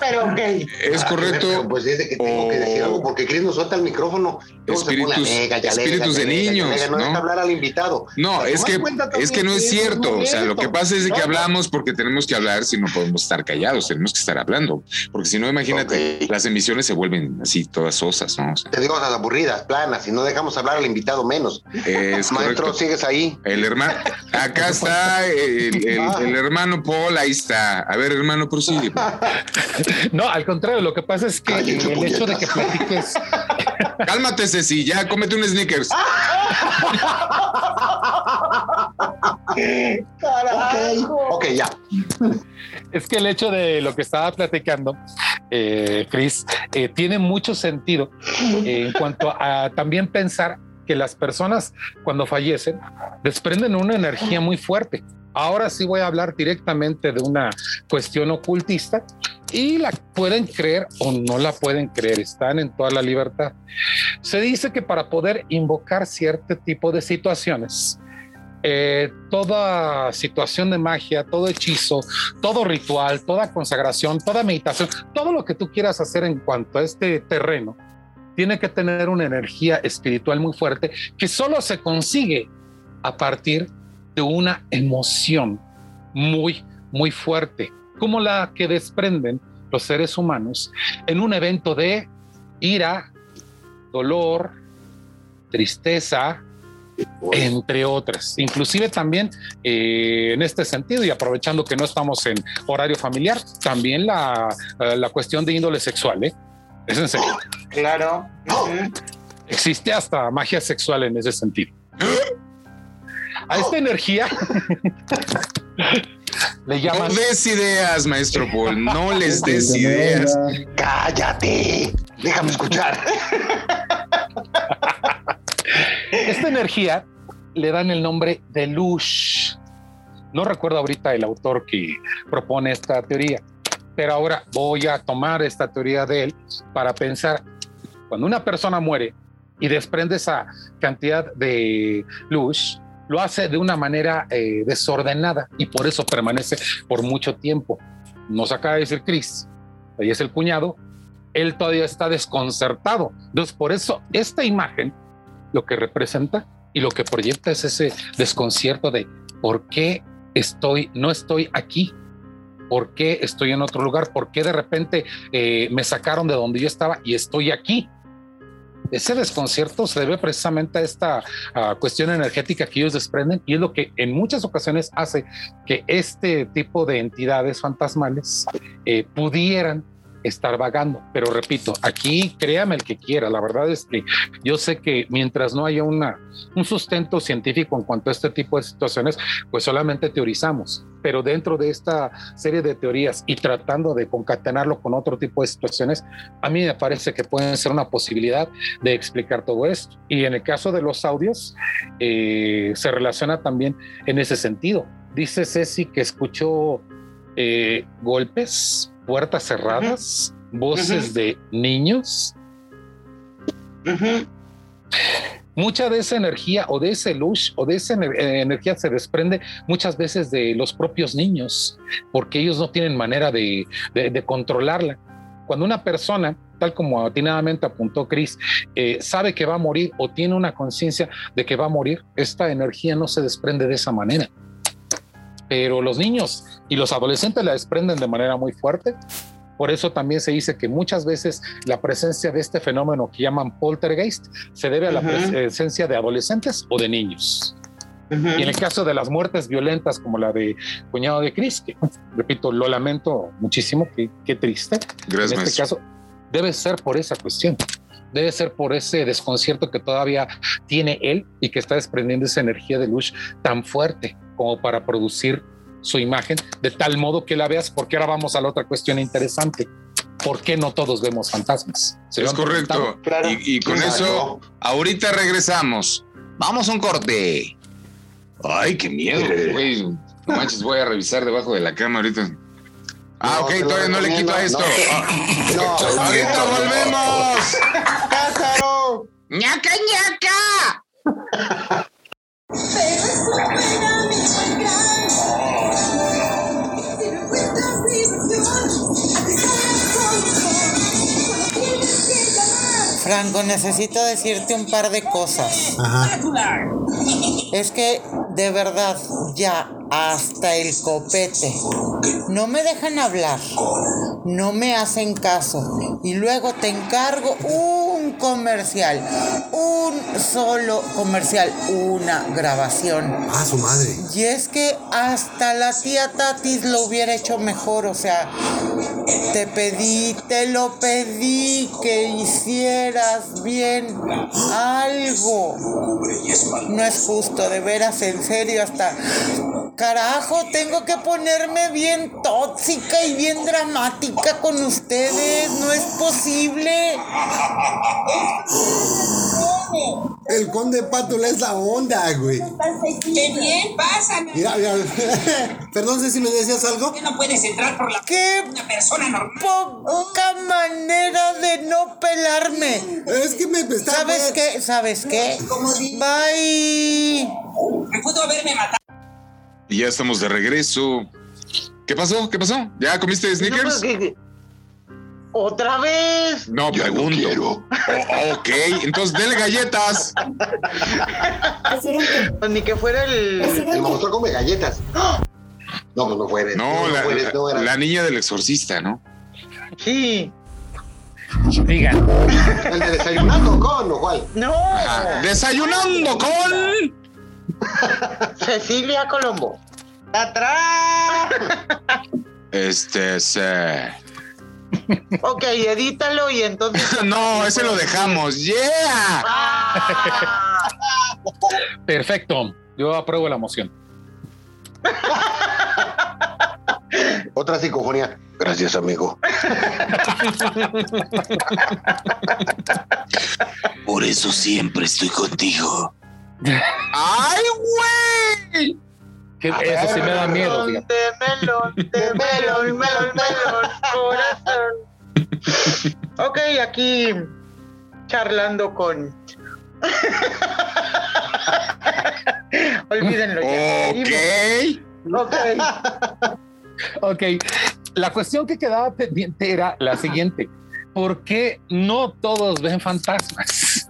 pero okay. Es correcto. pues dice que tengo que decir algo porque Cris nos suelta el micrófono. Espíritus, espíritus de niños. no, deja hablar al invitado. No, es que, es que no es cierto. O sea, lo que pasa es que hablamos porque tenemos que hablar si no podemos estar callados, tenemos que estar hablando. Porque si no, imagínate, las emisiones se vuelven así todas osas, ¿no? Te digo cosas aburridas, planas, y no dejamos hablar al invitado menos. Es Maestro, sigues ahí. El hermano, acá está el, el, ah. el hermano Paul, ahí está. A ver, hermano, prosigue. no, al contrario, lo que pasa es que el hecho de que platiques. Cálmate, Ceci, ya cómete un sneakers. ok, ya. Es que el hecho de lo que estaba platicando, eh, Chris, eh, tiene mucho sentido en cuanto a también pensar que las personas cuando fallecen desprenden una energía muy fuerte. Ahora sí voy a hablar directamente de una cuestión ocultista y la pueden creer o no la pueden creer, están en toda la libertad. Se dice que para poder invocar cierto tipo de situaciones, eh, toda situación de magia, todo hechizo, todo ritual, toda consagración, toda meditación, todo lo que tú quieras hacer en cuanto a este terreno, tiene que tener una energía espiritual muy fuerte que solo se consigue a partir de de una emoción muy, muy fuerte, como la que desprenden los seres humanos en un evento de ira, dolor, tristeza, entre otras. Inclusive también eh, en este sentido, y aprovechando que no estamos en horario familiar, también la, eh, la cuestión de índole sexual, ¿eh? Es en serio. Claro. Existe hasta magia sexual en ese sentido. A esta energía le llaman. No des ideas, maestro Paul. No les des ideas. ¡Cállate! Déjame escuchar. Esta energía le dan el nombre de luz. No recuerdo ahorita el autor que propone esta teoría, pero ahora voy a tomar esta teoría de él para pensar, cuando una persona muere y desprende esa cantidad de luz, lo hace de una manera eh, desordenada y por eso permanece por mucho tiempo. Nos acaba de decir Chris, ahí es el cuñado, él todavía está desconcertado. Entonces, por eso esta imagen lo que representa y lo que proyecta es ese desconcierto de por qué estoy, no estoy aquí, por qué estoy en otro lugar, por qué de repente eh, me sacaron de donde yo estaba y estoy aquí. Ese desconcierto se debe precisamente a esta cuestión energética que ellos desprenden y es lo que en muchas ocasiones hace que este tipo de entidades fantasmales eh, pudieran estar vagando. Pero repito, aquí créame el que quiera. La verdad es que yo sé que mientras no haya una, un sustento científico en cuanto a este tipo de situaciones, pues solamente teorizamos. Pero dentro de esta serie de teorías y tratando de concatenarlo con otro tipo de situaciones, a mí me parece que pueden ser una posibilidad de explicar todo esto. Y en el caso de los audios, eh, se relaciona también en ese sentido. Dice Ceci que escuchó eh, golpes, puertas cerradas, uh -huh. voces uh -huh. de niños. Uh -huh. Mucha de esa energía o de ese luz o de esa eh, energía se desprende muchas veces de los propios niños, porque ellos no tienen manera de, de, de controlarla. Cuando una persona, tal como atinadamente apuntó Chris, eh, sabe que va a morir o tiene una conciencia de que va a morir, esta energía no se desprende de esa manera pero los niños y los adolescentes la desprenden de manera muy fuerte. Por eso también se dice que muchas veces la presencia de este fenómeno que llaman poltergeist se debe a la uh -huh. presencia de adolescentes o de niños. Uh -huh. Y en el caso de las muertes violentas como la de cuñado de Chris, que repito, lo lamento muchísimo, qué, qué triste. Gracias, en este caso, debe ser por esa cuestión debe ser por ese desconcierto que todavía tiene él y que está desprendiendo esa energía de luz tan fuerte como para producir su imagen de tal modo que la veas, porque ahora vamos a la otra cuestión interesante. ¿Por qué no todos vemos fantasmas? Es correcto. Claro. Y, y, con claro. eso, ahorita regresamos. Vamos a un corte. Ay, qué miedo, güey. No manches, voy a revisar debajo de la cama ahorita. Ah, no, ok, todavía no le quito a esto. No, no, ahorita volvemos. ¡Cásaro! ¡Ñaca, ñaca! Franco, necesito decirte un par de cosas. Ajá. Es que, de verdad, ya hasta el copete. No me dejan hablar. No me hacen caso. Y luego te encargo un comercial. Un solo comercial. Una grabación. Ah, su madre. Y es que hasta la tía Tatis lo hubiera hecho mejor. O sea, te pedí, te lo pedí que hicieras bien algo. No es justo, de veras, en serio, hasta carajo, tengo que ponerme bien tóxica y bien dramática con ustedes. No es posible. El conde Pátula es la onda, güey. Qué bien, pásame. Mira, mira. Perdón, si me decías algo. Que no puedes entrar por la ¿Qué una persona normal. Poca manera de no pelarme. Es que me está ¿Sabes qué? ¿Sabes qué? Bye. Me pudo haberme matado. Y ya estamos de regreso. ¿Qué pasó? ¿Qué pasó? ¿Ya comiste sneakers? No, ¿Otra vez? No, Yo pregunto. no. Oh, ok, entonces dele galletas. Pues ni que fuera el. El monstruo come galletas. No, pues no fue. No, la, fue, la- no era. la niña del exorcista, ¿no? Sí. Digan, El de desayunando con, ¿o cuál? No. Ajá. Desayunando con. Cecilia Colombo. ¡Atrás! Este, se- ok, edítalo y entonces. No, ese lo dejamos. ¡Yeah! Ah. perfecto. Yo apruebo la moción. Otra psicofonía. Gracias, amigo. Por eso siempre estoy contigo. ¡Ay, güey! Que eso sí me da miedo. Melón, fíjate. de melón, de melón, melón, melón, corazón. Ok, aquí charlando con. Olvídenlo ya. Ok. Ok. Ok, la cuestión que quedaba pendiente era la siguiente. ¿Por qué no todos ven fantasmas?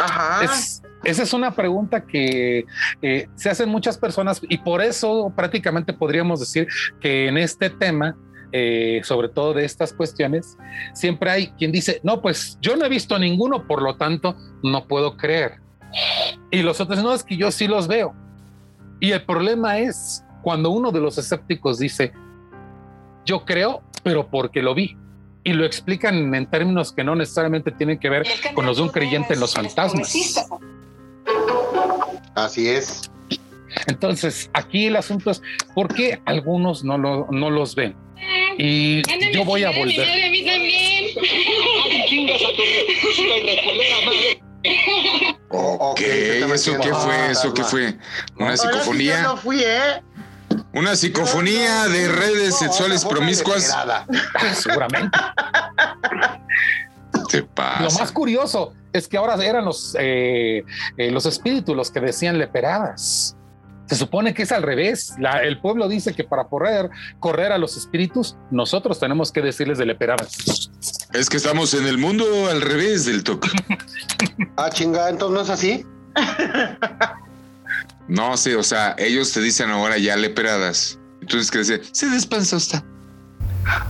Ajá. Es- esa es una pregunta que eh, se hacen muchas personas y por eso prácticamente podríamos decir que en este tema, eh, sobre todo de estas cuestiones, siempre hay quien dice, no, pues yo no he visto ninguno, por lo tanto no puedo creer. Y los otros, no, es que yo sí los veo. Y el problema es cuando uno de los escépticos dice, yo creo, pero porque lo vi. Y lo explican en términos que no necesariamente tienen que ver con los de un creyente en los fantasmas. Así es. Entonces, aquí el asunto es por qué algunos no, lo- no los ven. Y yo voy a volver. A mí también. Ok, ¿Qué? ¿Eso qué fue? ¿Eso qué fue? ¿Una psicofonía? no fui, ¿eh? ¿Una psicofonía de redes sexuales promiscuas? Seguramente. Te Lo más curioso es que ahora eran los, eh, eh, los espíritus los que decían leperadas. Se supone que es al revés. La- el pueblo dice que para correr, correr a los espíritus, nosotros tenemos que decirles de leperadas. Es que estamos en el mundo al revés del toque. Ah, chinga, entonces no es así. No sé, o sea, ellos te dicen ahora ya leperadas. Entonces, ¿qué dice? Se despansa usted.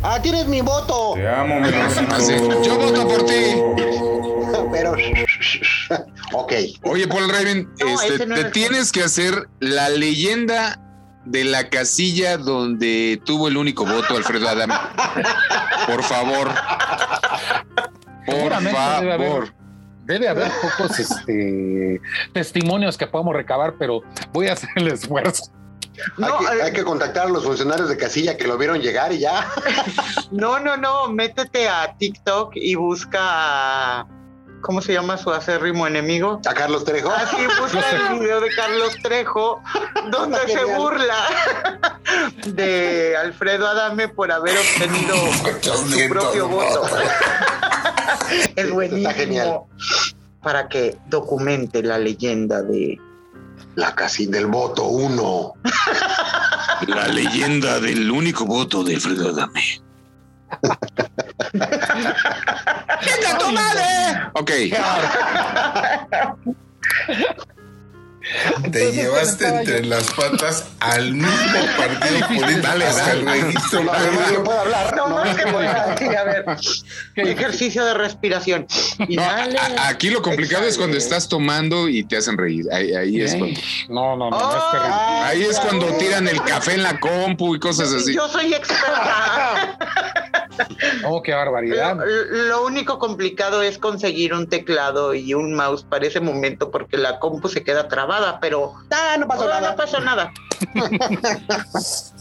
Ah, tienes mi voto. Te amo, meloncito. Así, yo voto por ti. Pero. ok. Oye, Paul Raven, No, este, no te tienes que hacer la leyenda de la casilla donde tuvo el único voto Alfredo Adame. Por favor. Por Seguramente debe haber- favor. Debe haber pocos este, testimonios que podamos recabar, pero voy a hacer el esfuerzo. No, hay, que, eh, hay que contactar a los funcionarios de casilla que lo vieron llegar y ya. no, no, no. Métete a TikTok y busca. ¿Cómo se llama su acérrimo enemigo? A Carlos Trejo. Así busca el video de Carlos Trejo, donde se genial. burla de Alfredo Adame por haber obtenido su propio voto. Es buenísimo. Está genial. Para que documente la leyenda de. La casilla del voto uno. La leyenda del único voto de Alfredo Adame. Ok, Te llevaste entre yo- las patas al mismo partido político. Dale, dale. el registro No, no, no público. puede hablar. No, No, más que puede hablar. sí, a ver. Ejercicio de respiración. A- aquí lo complicado es cuando estás tomando y te hacen reír. Ahí, ahí es cuando, No, no, no, no es ahí es cuando tiran el café en la compu y cosas así. Yo soy experta. Oh, qué barbaridad. Lo, lo único complicado es conseguir un teclado y un mouse para ese momento porque la compu se queda trabada, pero Ah, no pasó nada. no pasó nada.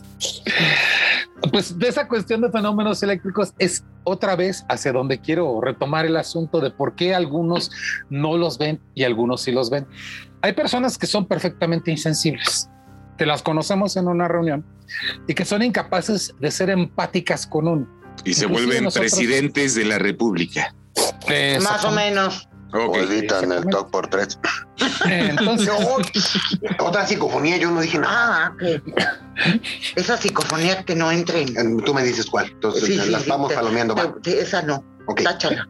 Pues de esa cuestión de fenómenos eléctricos es otra vez hacia donde quiero retomar el asunto de por qué algunos no los ven y algunos sí los ven. Hay personas que son perfectamente insensibles, que las conocemos en una reunión y que son incapaces de ser empáticas con uno. Y se vuelven nosotros- presidentes de la República. Más o menos. Ok. O editan el talk por tres. Entonces, Otra psicofonía, yo no dije nada. Ah, ok. Esa psicofonía que no entre en... Tú me dices cuál. Entonces Sí, las sí, vamos palomeando. te- esa no. Ok. Táchala.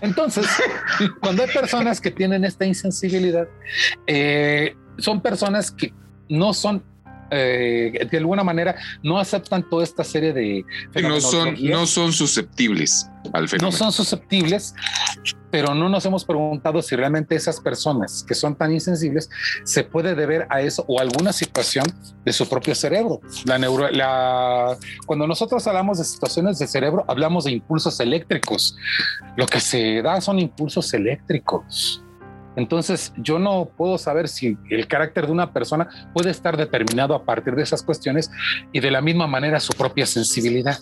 Entonces, cuando hay personas que tienen esta insensibilidad, eh, son personas que no son, eh, de alguna manera, no aceptan toda esta serie de no son, no son susceptibles al no fenómeno. son susceptibles, pero no nos hemos preguntado si realmente esas personas que son tan insensibles se puede deber a eso o a alguna situación de su propio cerebro. La neuro, la, cuando nosotros hablamos de situaciones de cerebro, hablamos de impulsos eléctricos. Lo que se da son impulsos eléctricos. Entonces, yo no puedo saber si el carácter de una persona puede estar determinado a partir de esas cuestiones y de la misma manera su propia sensibilidad.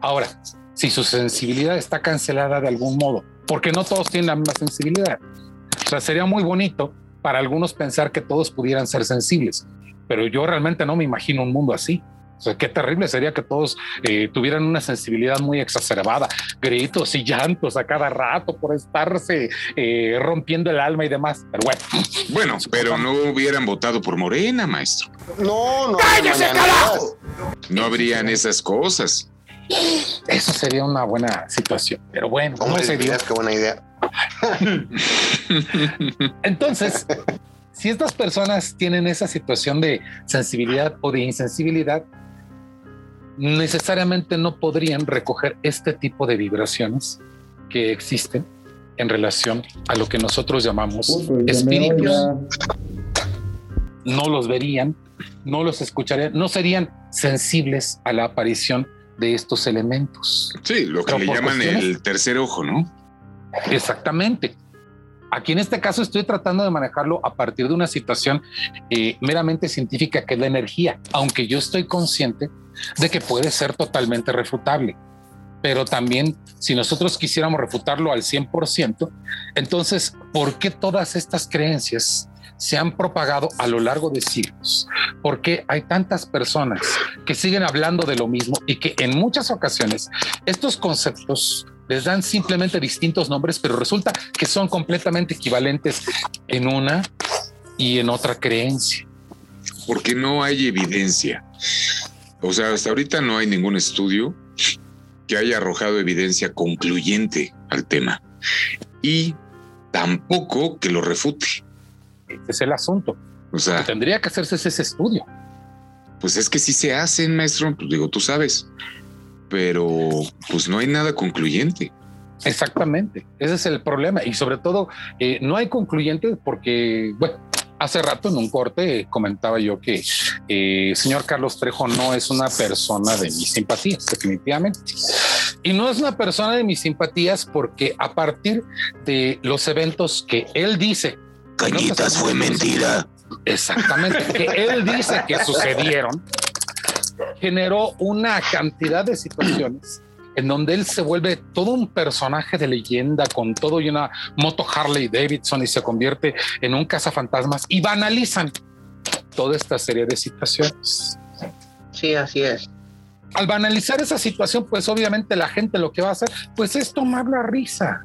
Ahora, si su sensibilidad está cancelada de algún modo, porque no todos tienen la misma sensibilidad. Sería muy bonito para algunos pensar que todos pudieran ser sensibles, pero yo realmente no me imagino un mundo así. O sea, qué terrible sería que todos eh, tuvieran una sensibilidad muy exacerbada, gritos y llantos a cada rato por estarse eh, rompiendo el alma y demás. Pero bueno. Bueno, pero no hubieran votado por Morena, maestro. No, no. ¡Cállese, carajo! No habrían esas cosas. Eso sería una buena situación. Pero bueno, ¿Cómo no se dio. dirías? Qué buena idea. Entonces, si estas personas tienen esa situación de sensibilidad o de insensibilidad, necesariamente no podrían recoger este tipo de vibraciones que existen en relación a lo que nosotros llamamos espíritus. No los verían, no los escucharían, no serían sensibles a la aparición de estos elementos. Sí, lo que Pero le llaman el tercer ojo, ¿no? Exactamente. Aquí en este caso estoy tratando de manejarlo a partir de una situación eh, meramente científica que es la energía, aunque yo estoy consciente de que puede ser totalmente refutable. Pero también si nosotros quisiéramos refutarlo al 100%, entonces, ¿por qué todas estas creencias se han propagado a lo largo de siglos? ¿Por qué hay tantas personas que siguen hablando de lo mismo y que en muchas ocasiones estos conceptos les dan simplemente distintos nombres, pero resulta que son completamente equivalentes en una y en otra creencia. Porque no hay evidencia. O sea, hasta ahorita no hay ningún estudio que haya arrojado evidencia concluyente al tema. Y tampoco que lo refute. Ese es el asunto. O sea, Tendría que hacerse ese estudio. pues es que sí se hacen, maestro, pues digo, tú sabes. Pero pues no hay nada concluyente. Exactamente. Ese es el problema. Y sobre todo, eh, no hay concluyente porque, bueno, hace rato en un corte comentaba yo que eh, señor Carlos Trejo no es una persona de mis simpatías, definitivamente. Y no es una persona de mis simpatías porque a partir de los eventos que él dice, Cañitas fue mentira. exactamente, que él dice que sucedieron, generó una cantidad de situaciones en donde él se vuelve todo un personaje de leyenda con todo y una moto Harley Davidson y se convierte en un cazafantasmas y banalizan toda esta serie de situaciones. Sí, así es. Al banalizar esa situación, pues obviamente la gente lo que va a hacer, pues es tomar la risa.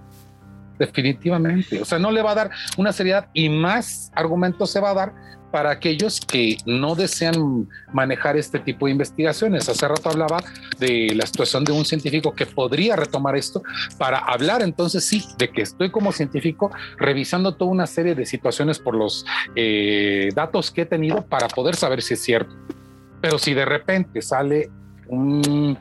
Definitivamente. O sea, no le va a dar una seriedad y más argumentos se va a dar para aquellos que no desean manejar este tipo de investigaciones. Hace rato hablaba de la situación de un científico que podría retomar esto para hablar entonces sí de que estoy como científico revisando toda una serie de situaciones por los eh, datos que he tenido para poder saber si es cierto. Pero si de repente sale un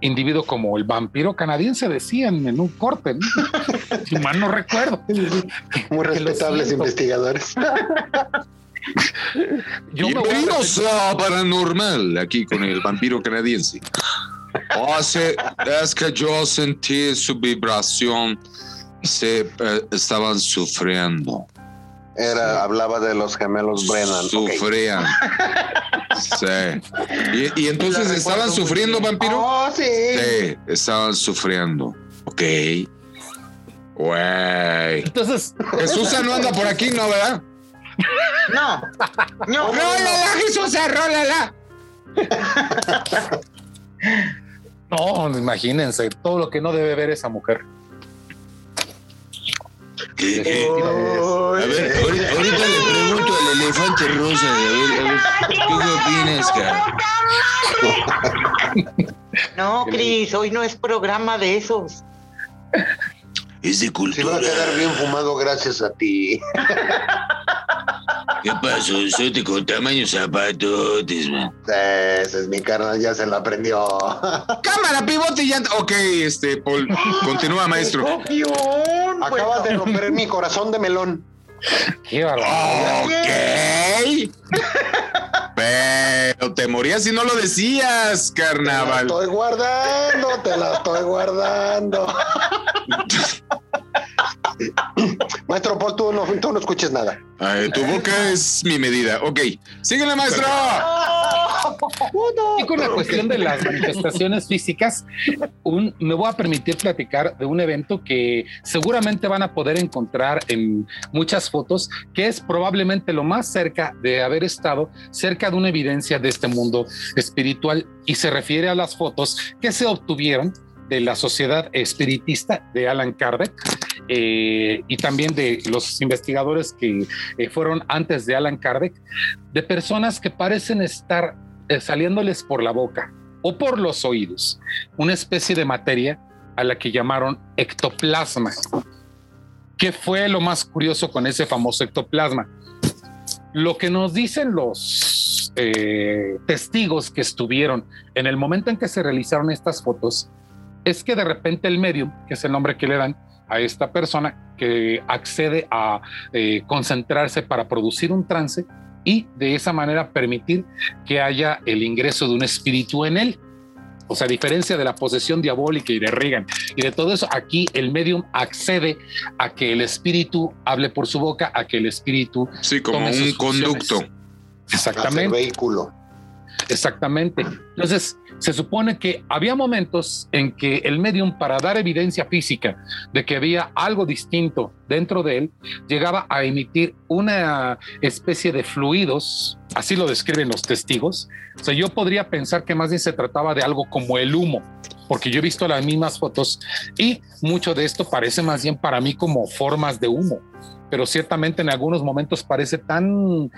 individuo como el vampiro canadiense, decían en un corte, ¿no? si mal no recuerdo. Muy respetables investigadores. Yo Bienvenidos a Paranormal, aquí con el vampiro canadiense. Hace, es que yo sentí su vibración, se eh, estaban sufriendo. Era, hablaba de los gemelos Brennan. Sufrían. Sí. ¿Y, y entonces estaban sufriendo, vampiro? Oh, sí. Sí, estaban sufriendo. Ok. Güey. Entonces, Jesús no anda por aquí, ¿no, verdad? No. No. ¡Rólala, Jesús, rólala! no, imagínense todo lo que no debe ver esa mujer. ¿Qué, qué? A ver, ahorita, ahorita le pregunto al elefante rosa. A ver, a ver, ¿tú qué opinas, cara? No, Cris, hoy no es programa de esos. Es de Se va a cultura. quedar bien fumado gracias a ti. ¿Qué pasó? Sote con tamaño zapatotes, man. Ese es mi carnal, ya se la aprendió. Cámara, pivote y ya. Ok, este, Paul, continúa, maestro. Copión, Acabas de romper mi corazón de melón. Qué. Ok. Pero te morías si no lo decías, Te la carnaval. estoy guardando, te la estoy guardando. Maestro Paul, tú no, tú no escuches nada. Ay, tu boca es mi medida. Ok, síguele, maestro. Y con la cuestión de las manifestaciones físicas, un- me voy a permitir platicar de un evento que seguramente van a poder encontrar en muchas fotos, que es probablemente lo más cerca de haber estado cerca de una evidencia de este mundo espiritual y se refiere a las fotos que se obtuvieron de la sociedad espiritista de Alan Kardec eh, y también de los investigadores que eh, fueron antes de Alan Kardec, de personas que parecen estar eh, saliéndoles por la boca o por los oídos, una especie de materia a la que llamaron ectoplasma. ¿Qué fue lo más curioso con ese famoso ectoplasma? Lo que nos dicen los eh, testigos que estuvieron en el momento en que se realizaron estas fotos es que de repente el medium, que es el nombre que le dan a esta persona que accede a eh, concentrarse para producir un trance y de esa manera permitir que haya el ingreso de un espíritu en él. O sea, a diferencia de la posesión diabólica y de Reagan y de todo eso, aquí el medium accede a que el espíritu hable por su boca, a que el espíritu Sí, como tome un sus funciones. conducto. Exactamente. Vehículo. Exactamente. Entonces, se supone que había momentos en que el medium, para dar evidencia física de que había algo distinto dentro de él, llegaba a emitir una especie de fluidos, así lo describen los testigos. O sea, yo podría pensar que más bien se trataba de algo como el humo, porque yo he visto las mismas fotos y mucho de esto parece más bien para mí como formas de humo pero ciertamente en algunos momentos parece tan,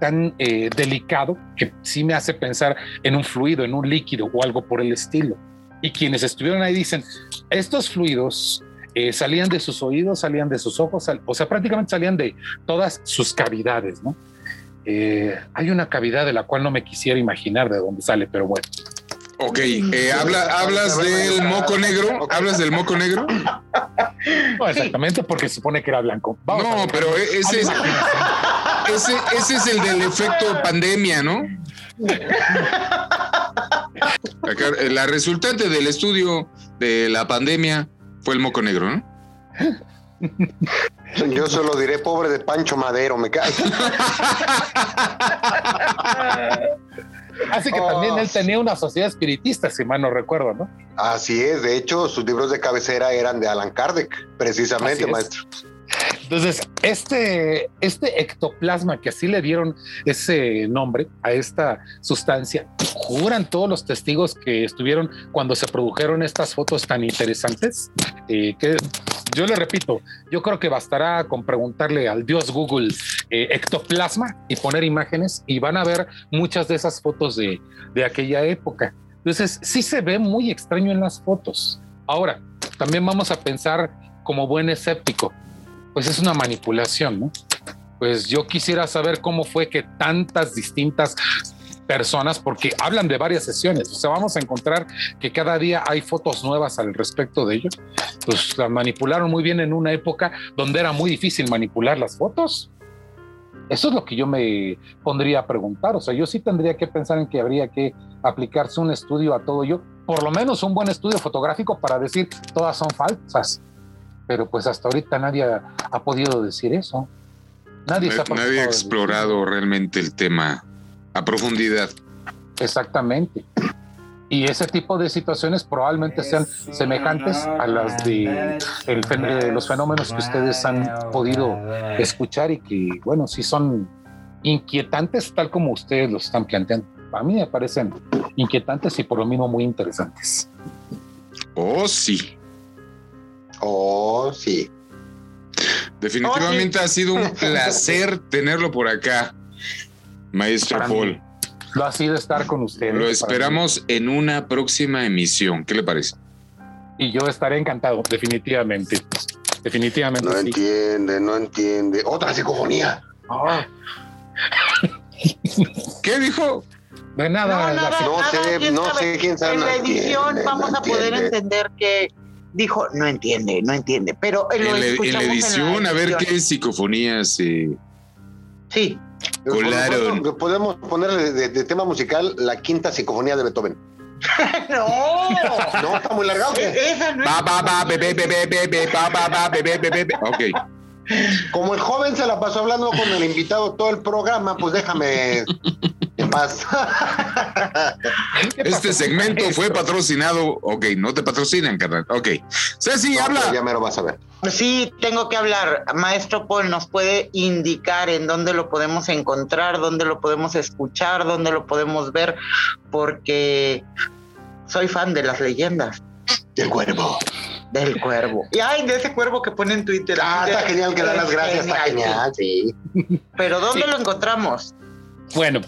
tan eh, delicado que sí me hace pensar en un fluido, en un líquido o algo por el estilo. Y quienes estuvieron ahí dicen, estos fluidos eh, salían de sus oídos, salían de sus ojos, o sea, prácticamente salían de todas sus cavidades, ¿no? Eh, hay una cavidad de la cual no me quisiera imaginar de dónde sale, pero bueno. Ok, eh, habla, ¿hablas del moco negro? ¿Hablas del moco negro? No exactamente porque se supone que era blanco. Vamos No, pero e- ese es, ese, ese es el del efecto pandemia, ¿no? Eh, La resultante del estudio de la pandemia fue el moco negro, ¿no? Yo solo diré, pobre de Pancho Madero, me cae. Así que Oh. también él tenía una sociedad espiritista, si mal no recuerdo, ¿no? Así es, de hecho, sus libros de cabecera eran de Alan Kardec, precisamente, maestro. Entonces, este, este ectoplasma que así le dieron ese nombre a esta sustancia, juran todos los testigos que estuvieron cuando se produjeron estas fotos tan interesantes, eh, que yo le repito, yo creo que bastará con preguntarle al dios Google eh, ectoplasma y poner imágenes y van a ver muchas de esas fotos de, de aquella época. Entonces, sí se ve muy extraño en las fotos. Ahora, también vamos a pensar como buen escéptico pues es una manipulación, ¿no? Pues yo quisiera saber cómo fue que tantas distintas personas, porque hablan de varias sesiones, o sea, vamos a encontrar que cada día hay fotos nuevas al respecto de ello, pues las manipularon muy bien en una época donde era muy difícil manipular las fotos. Eso es lo que yo me pondría a preguntar, o sea, yo sí tendría que pensar en que habría que aplicarse un estudio a todo ello, por lo menos un buen estudio fotográfico para decir todas son falsas. Pero pues hasta ahorita nadie ha, ha podido decir eso. Nadie, se ha Nadie ha explorado realmente el tema a profundidad. Exactamente. Y ese tipo de situaciones probablemente sean semejantes a las de, el de los fenómenos que ustedes han podido escuchar y que, bueno, sí son inquietantes tal como ustedes los están planteando. A mí me parecen inquietantes y por lo mismo muy interesantes. Oh, sí. Oh, sí. Definitivamente ha sido un placer tenerlo por acá, maestro Paul. Lo ha sido estar con ustedes. Lo esperamos en una próxima emisión. ¿Qué le parece? Y yo estaré encantado, definitivamente. Definitivamente. No sí. entiende, no entiende. Otra psicofonía. Ah, ¿Qué dijo? de nada. No, nada, No nada, sé, quién no sabe. sé quién sabe, En la edición entiende, vamos no a poder entiende. entender que dijo, no entiende, no entiende, pero lo En la, en escuchamos la edición, a ver edición. qué psicofonías. eh, Sí, Colaron. Podemos- Podemos ponerle de, de tema musical la quinta psicofonía de Beethoven. no, No, está muy largado. ¿qué? esa no es Ba, ba, ba, bebé, bebé, bebé, ba, ba, ba, bebé, bebé, bebé. Ok. Como el joven se la pasó hablando con el invitado todo el programa, pues déjame paz. Este segmento fue patrocinado. Ok, no te patrocinan, carnal. Ok. Ceci, No, habla. Ya me lo vas a ver. Sí, tengo que hablar. Maestro Paul, ¿nos puede indicar en dónde lo podemos encontrar, dónde lo podemos escuchar, dónde lo podemos ver? Porque soy fan de las leyendas. Del cuervo. Del cuervo. Y ay, de ese cuervo que pone en Twitter. Ah, está genial que da las gracias, está genial, sí. Pero ¿dónde lo encontramos? Bueno,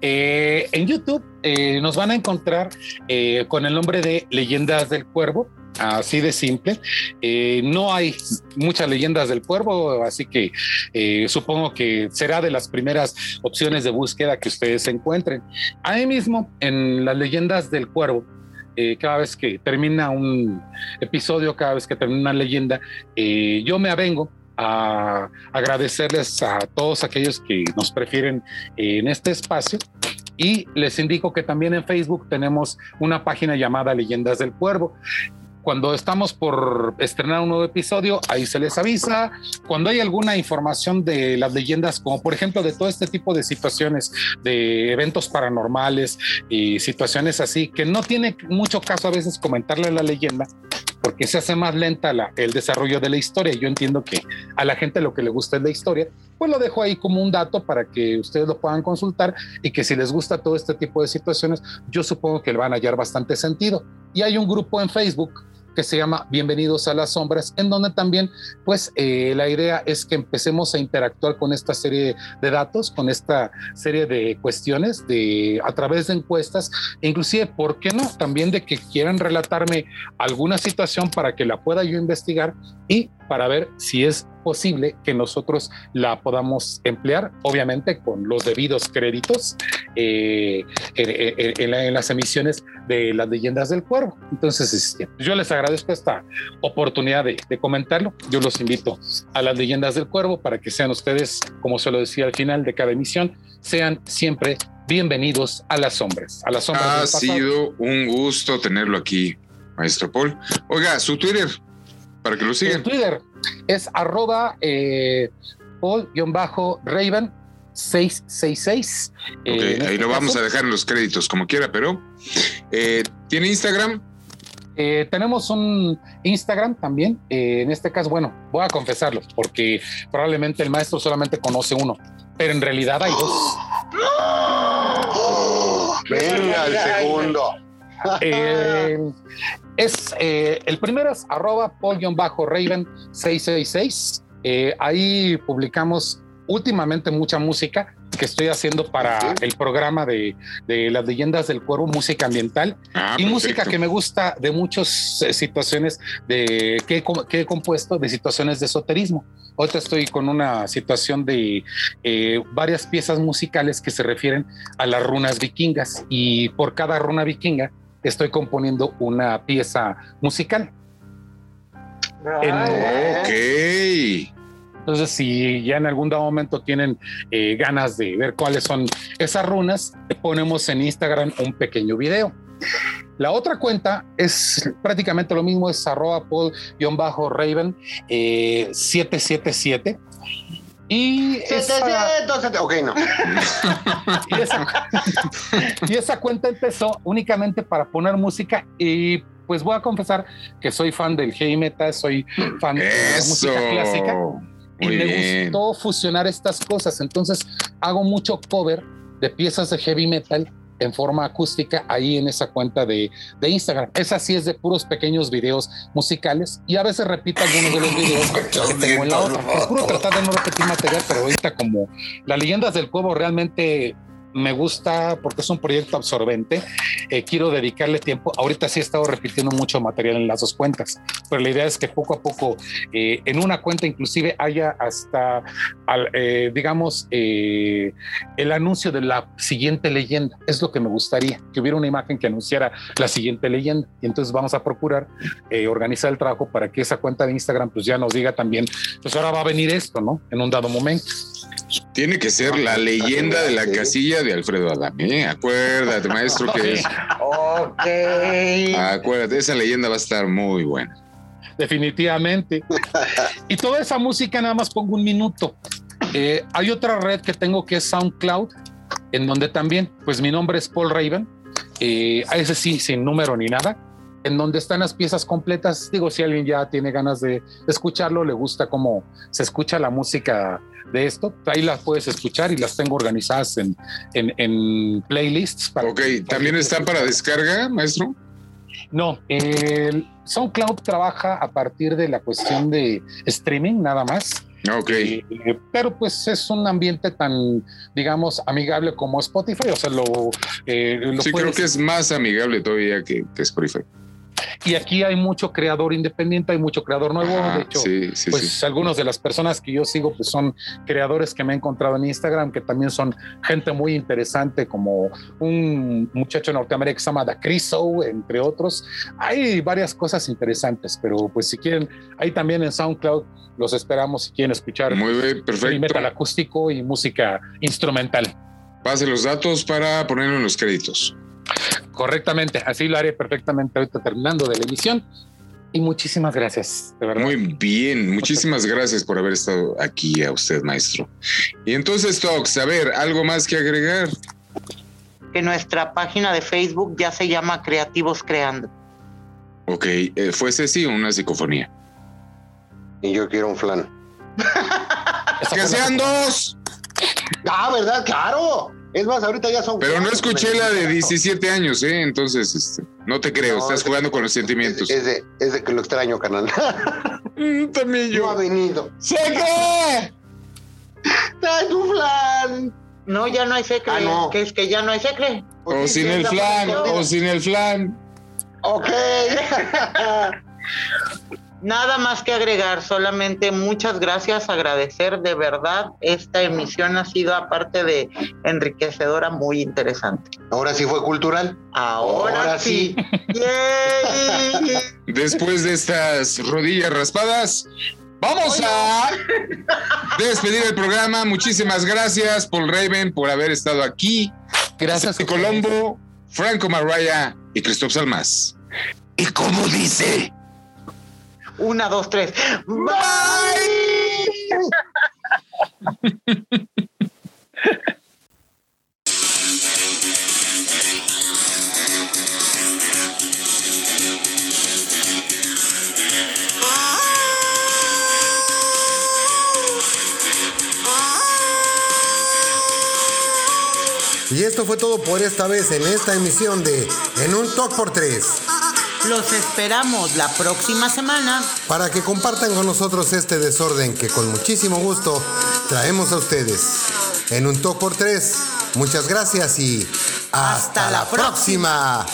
eh, en YouTube eh, nos van a encontrar eh, con el nombre de Leyendas del Cuervo, así de simple. Eh, no hay muchas leyendas del cuervo, así que eh, supongo que será de las primeras opciones de búsqueda que ustedes encuentren. Ahí mismo, en las leyendas del cuervo, eh, cada vez que termina un episodio, cada vez que termina una leyenda, yo me avengo a agradecerles a todos aquellos que nos prefieren en este espacio y les indico que también en Facebook tenemos una página llamada Leyendas del Cuervo. Cuando estamos por estrenar un nuevo episodio, ahí se les avisa. Cuando hay alguna información de las leyendas, como por ejemplo de todo este tipo de situaciones, de eventos paranormales y situaciones así, que no tiene mucho caso a veces comentarle la leyenda, porque se hace más lenta el desarrollo de la historia. Yo entiendo que a la gente lo que le gusta es la historia, pues lo dejo ahí como un dato para que ustedes lo puedan consultar y que si les gusta todo este tipo de situaciones, yo supongo que le van a hallar bastante sentido. Y hay un grupo en Facebook que se llama Bienvenidos a las Sombras, en donde también, pues, eh, la idea es que empecemos a interactuar con esta serie de datos, con esta serie de cuestiones, de a través de encuestas, inclusive, ¿por qué no? También de que quieran relatarme alguna situación para que la pueda yo investigar y para ver si es posible que nosotros la podamos emplear, obviamente con los debidos créditos eh, en, en- en la- en las emisiones de las leyendas del cuervo. Entonces, este, yo les agradezco esta oportunidad de, de comentarlo. Yo los invito a las leyendas del cuervo para que sean ustedes, como se lo decía al final de cada emisión, sean siempre bienvenidos a las sombras, a las sombras Ha sido un gusto tenerlo aquí, maestro Paul. Oiga, su Twitter, para que lo sigan. Twitter es arroba eh, Paul-Raven 666. Ok, Eh, ahí este lo vamos caso, a dejar en los créditos, como quiera, pero eh, ¿tiene Instagram? eh, tenemos un Instagram también. eh, en este caso, bueno, voy a confesarlo, porque probablemente el maestro solamente conoce uno, pero en realidad hay dos. Venga, el segundo. Eh, es eh, el primero es arroba Paul-Raven 666. Eh, ahí publicamos últimamente mucha música que estoy haciendo para el programa de, de las leyendas del cuervo, música ambiental Ah, y música que me gusta de muchas eh, situaciones de que, que he compuesto de situaciones de esoterismo. Ahorita estoy con una situación de eh, varias piezas musicales que se refieren a las runas vikingas y por cada runa vikinga estoy componiendo una pieza musical. En- Ok. entonces, si ya en algún dado momento tienen eh, ganas de ver cuáles son esas runas, ponemos en Instagram un pequeño video. La otra cuenta es prácticamente lo mismo, es arroba paul-raven eh, 777. Y esa, 700, ok, no. y, esa, y esa cuenta empezó únicamente para poner música y pues voy a confesar que soy fan del heavy metal, soy fan de la música clásica y Muy me bien. gustó fusionar estas cosas. Entonces hago mucho cover de piezas de heavy metal en forma acústica ahí en esa cuenta de, de Instagram. Esa sí es de puros pequeños videos musicales y a veces repito algunos de los videos que tengo en la otra. Procuro tratar de no repetir material, pero ahorita como las leyendas del cuervo realmente me gusta porque es un proyecto absorbente. eh, quiero dedicarle tiempo. Ahorita sí he estado repitiendo mucho material en las dos cuentas, pero la idea es que poco a poco eh, en una cuenta inclusive haya hasta, eh, digamos, el anuncio de la siguiente leyenda. Es lo que me gustaría, que hubiera una imagen que anunciara la siguiente leyenda. Y entonces vamos a procurar organizar el trabajo para que esa cuenta de Instagram pues ya nos diga también, pues ahora va a venir esto, ¿no? En un dado momento. Tiene que ser la leyenda de la Sí. casilla de Alfredo Adame. ¿eh? Acuérdate, maestro, que es. Ok. Acuérdate, esa leyenda va a estar muy buena. definitivamente. Y toda esa música nada más pongo un minuto. Eh, hay otra red que tengo que es SoundCloud, en donde también, pues mi nombre es Paul Raven, eh, ese sí, sin número ni nada, en donde están las piezas completas. Digo, si alguien ya tiene ganas de escucharlo, le gusta cómo se escucha la música de esto, ahí las puedes escuchar y las tengo organizadas en, en, en playlists. Para, Ok, ¿también están para descarga, maestro? No, el SoundCloud trabaja a partir de la cuestión de streaming nada más. Ok. Eh, pero pues es un ambiente tan, digamos, amigable como Spotify, o sea, lo, eh, lo Sí, creo que es más amigable todavía que, que Spotify. Y aquí hay mucho creador independiente, hay mucho creador nuevo. Ajá, de hecho, sí, sí, pues sí. algunos de las personas que yo sigo pues son creadores que me he encontrado en Instagram, que también son gente muy interesante, como un muchacho norteamericano que se llama Da Criso, entre otros. Hay varias cosas interesantes, pero pues si quieren, ahí también en SoundCloud los esperamos si quieren escuchar Muy bien, perfecto. metal acústico y música instrumental. Pase los datos para ponerlo en los créditos. Correctamente, así lo haré perfectamente ahorita terminando de la emisión. Y muchísimas gracias, de verdad. Muy bien, muchísimas gracias por haber estado aquí a usted, maestro. Y entonces, Tox, a ver, ¿algo más que agregar? Que nuestra página de Facebook ya se llama Creativos Creando. Ok, eh, ¿fue Ceci o una psicofonía? Y yo quiero un flan. ¡Que sean dos! Ah, ¿verdad? Claro. Es más, ahorita ya son. Pero no escuché la de claro. 17 años, ¿eh? Entonces, este, no te creo, No, estás es de- jugando con los sentimientos. Es de, es de que lo extraño, canal. Mm, también No ha yo. venido. ¡Seque! ¡Trae tu flan! No, ya no hay secre. Ah, no. Que es que ya no hay secre. O sí, sin sí, el flan, o sin el flan. Ok. Nada más que agregar, solamente muchas gracias, agradecer de verdad. Esta emisión ha sido, aparte de enriquecedora, muy interesante. Ahora sí fue cultural. Ahora, Ahora sí. sí. ¡Yay! Después de estas rodillas raspadas, vamos a despedir el programa. Muchísimas gracias, Paul Raven, por haber estado aquí. Gracias. Colombo, Franco Marraya y Christoph Salmas. ¿Y cómo dice? Una, dos, tres. ¡Bye! Y esto fue todo por esta vez en esta emisión de En un Talk por Tres. Los esperamos la próxima semana. Para que compartan con nosotros este desorden que con muchísimo gusto traemos a ustedes. En un Talk por Tres. Muchas gracias y hasta, Hasta la la próxima.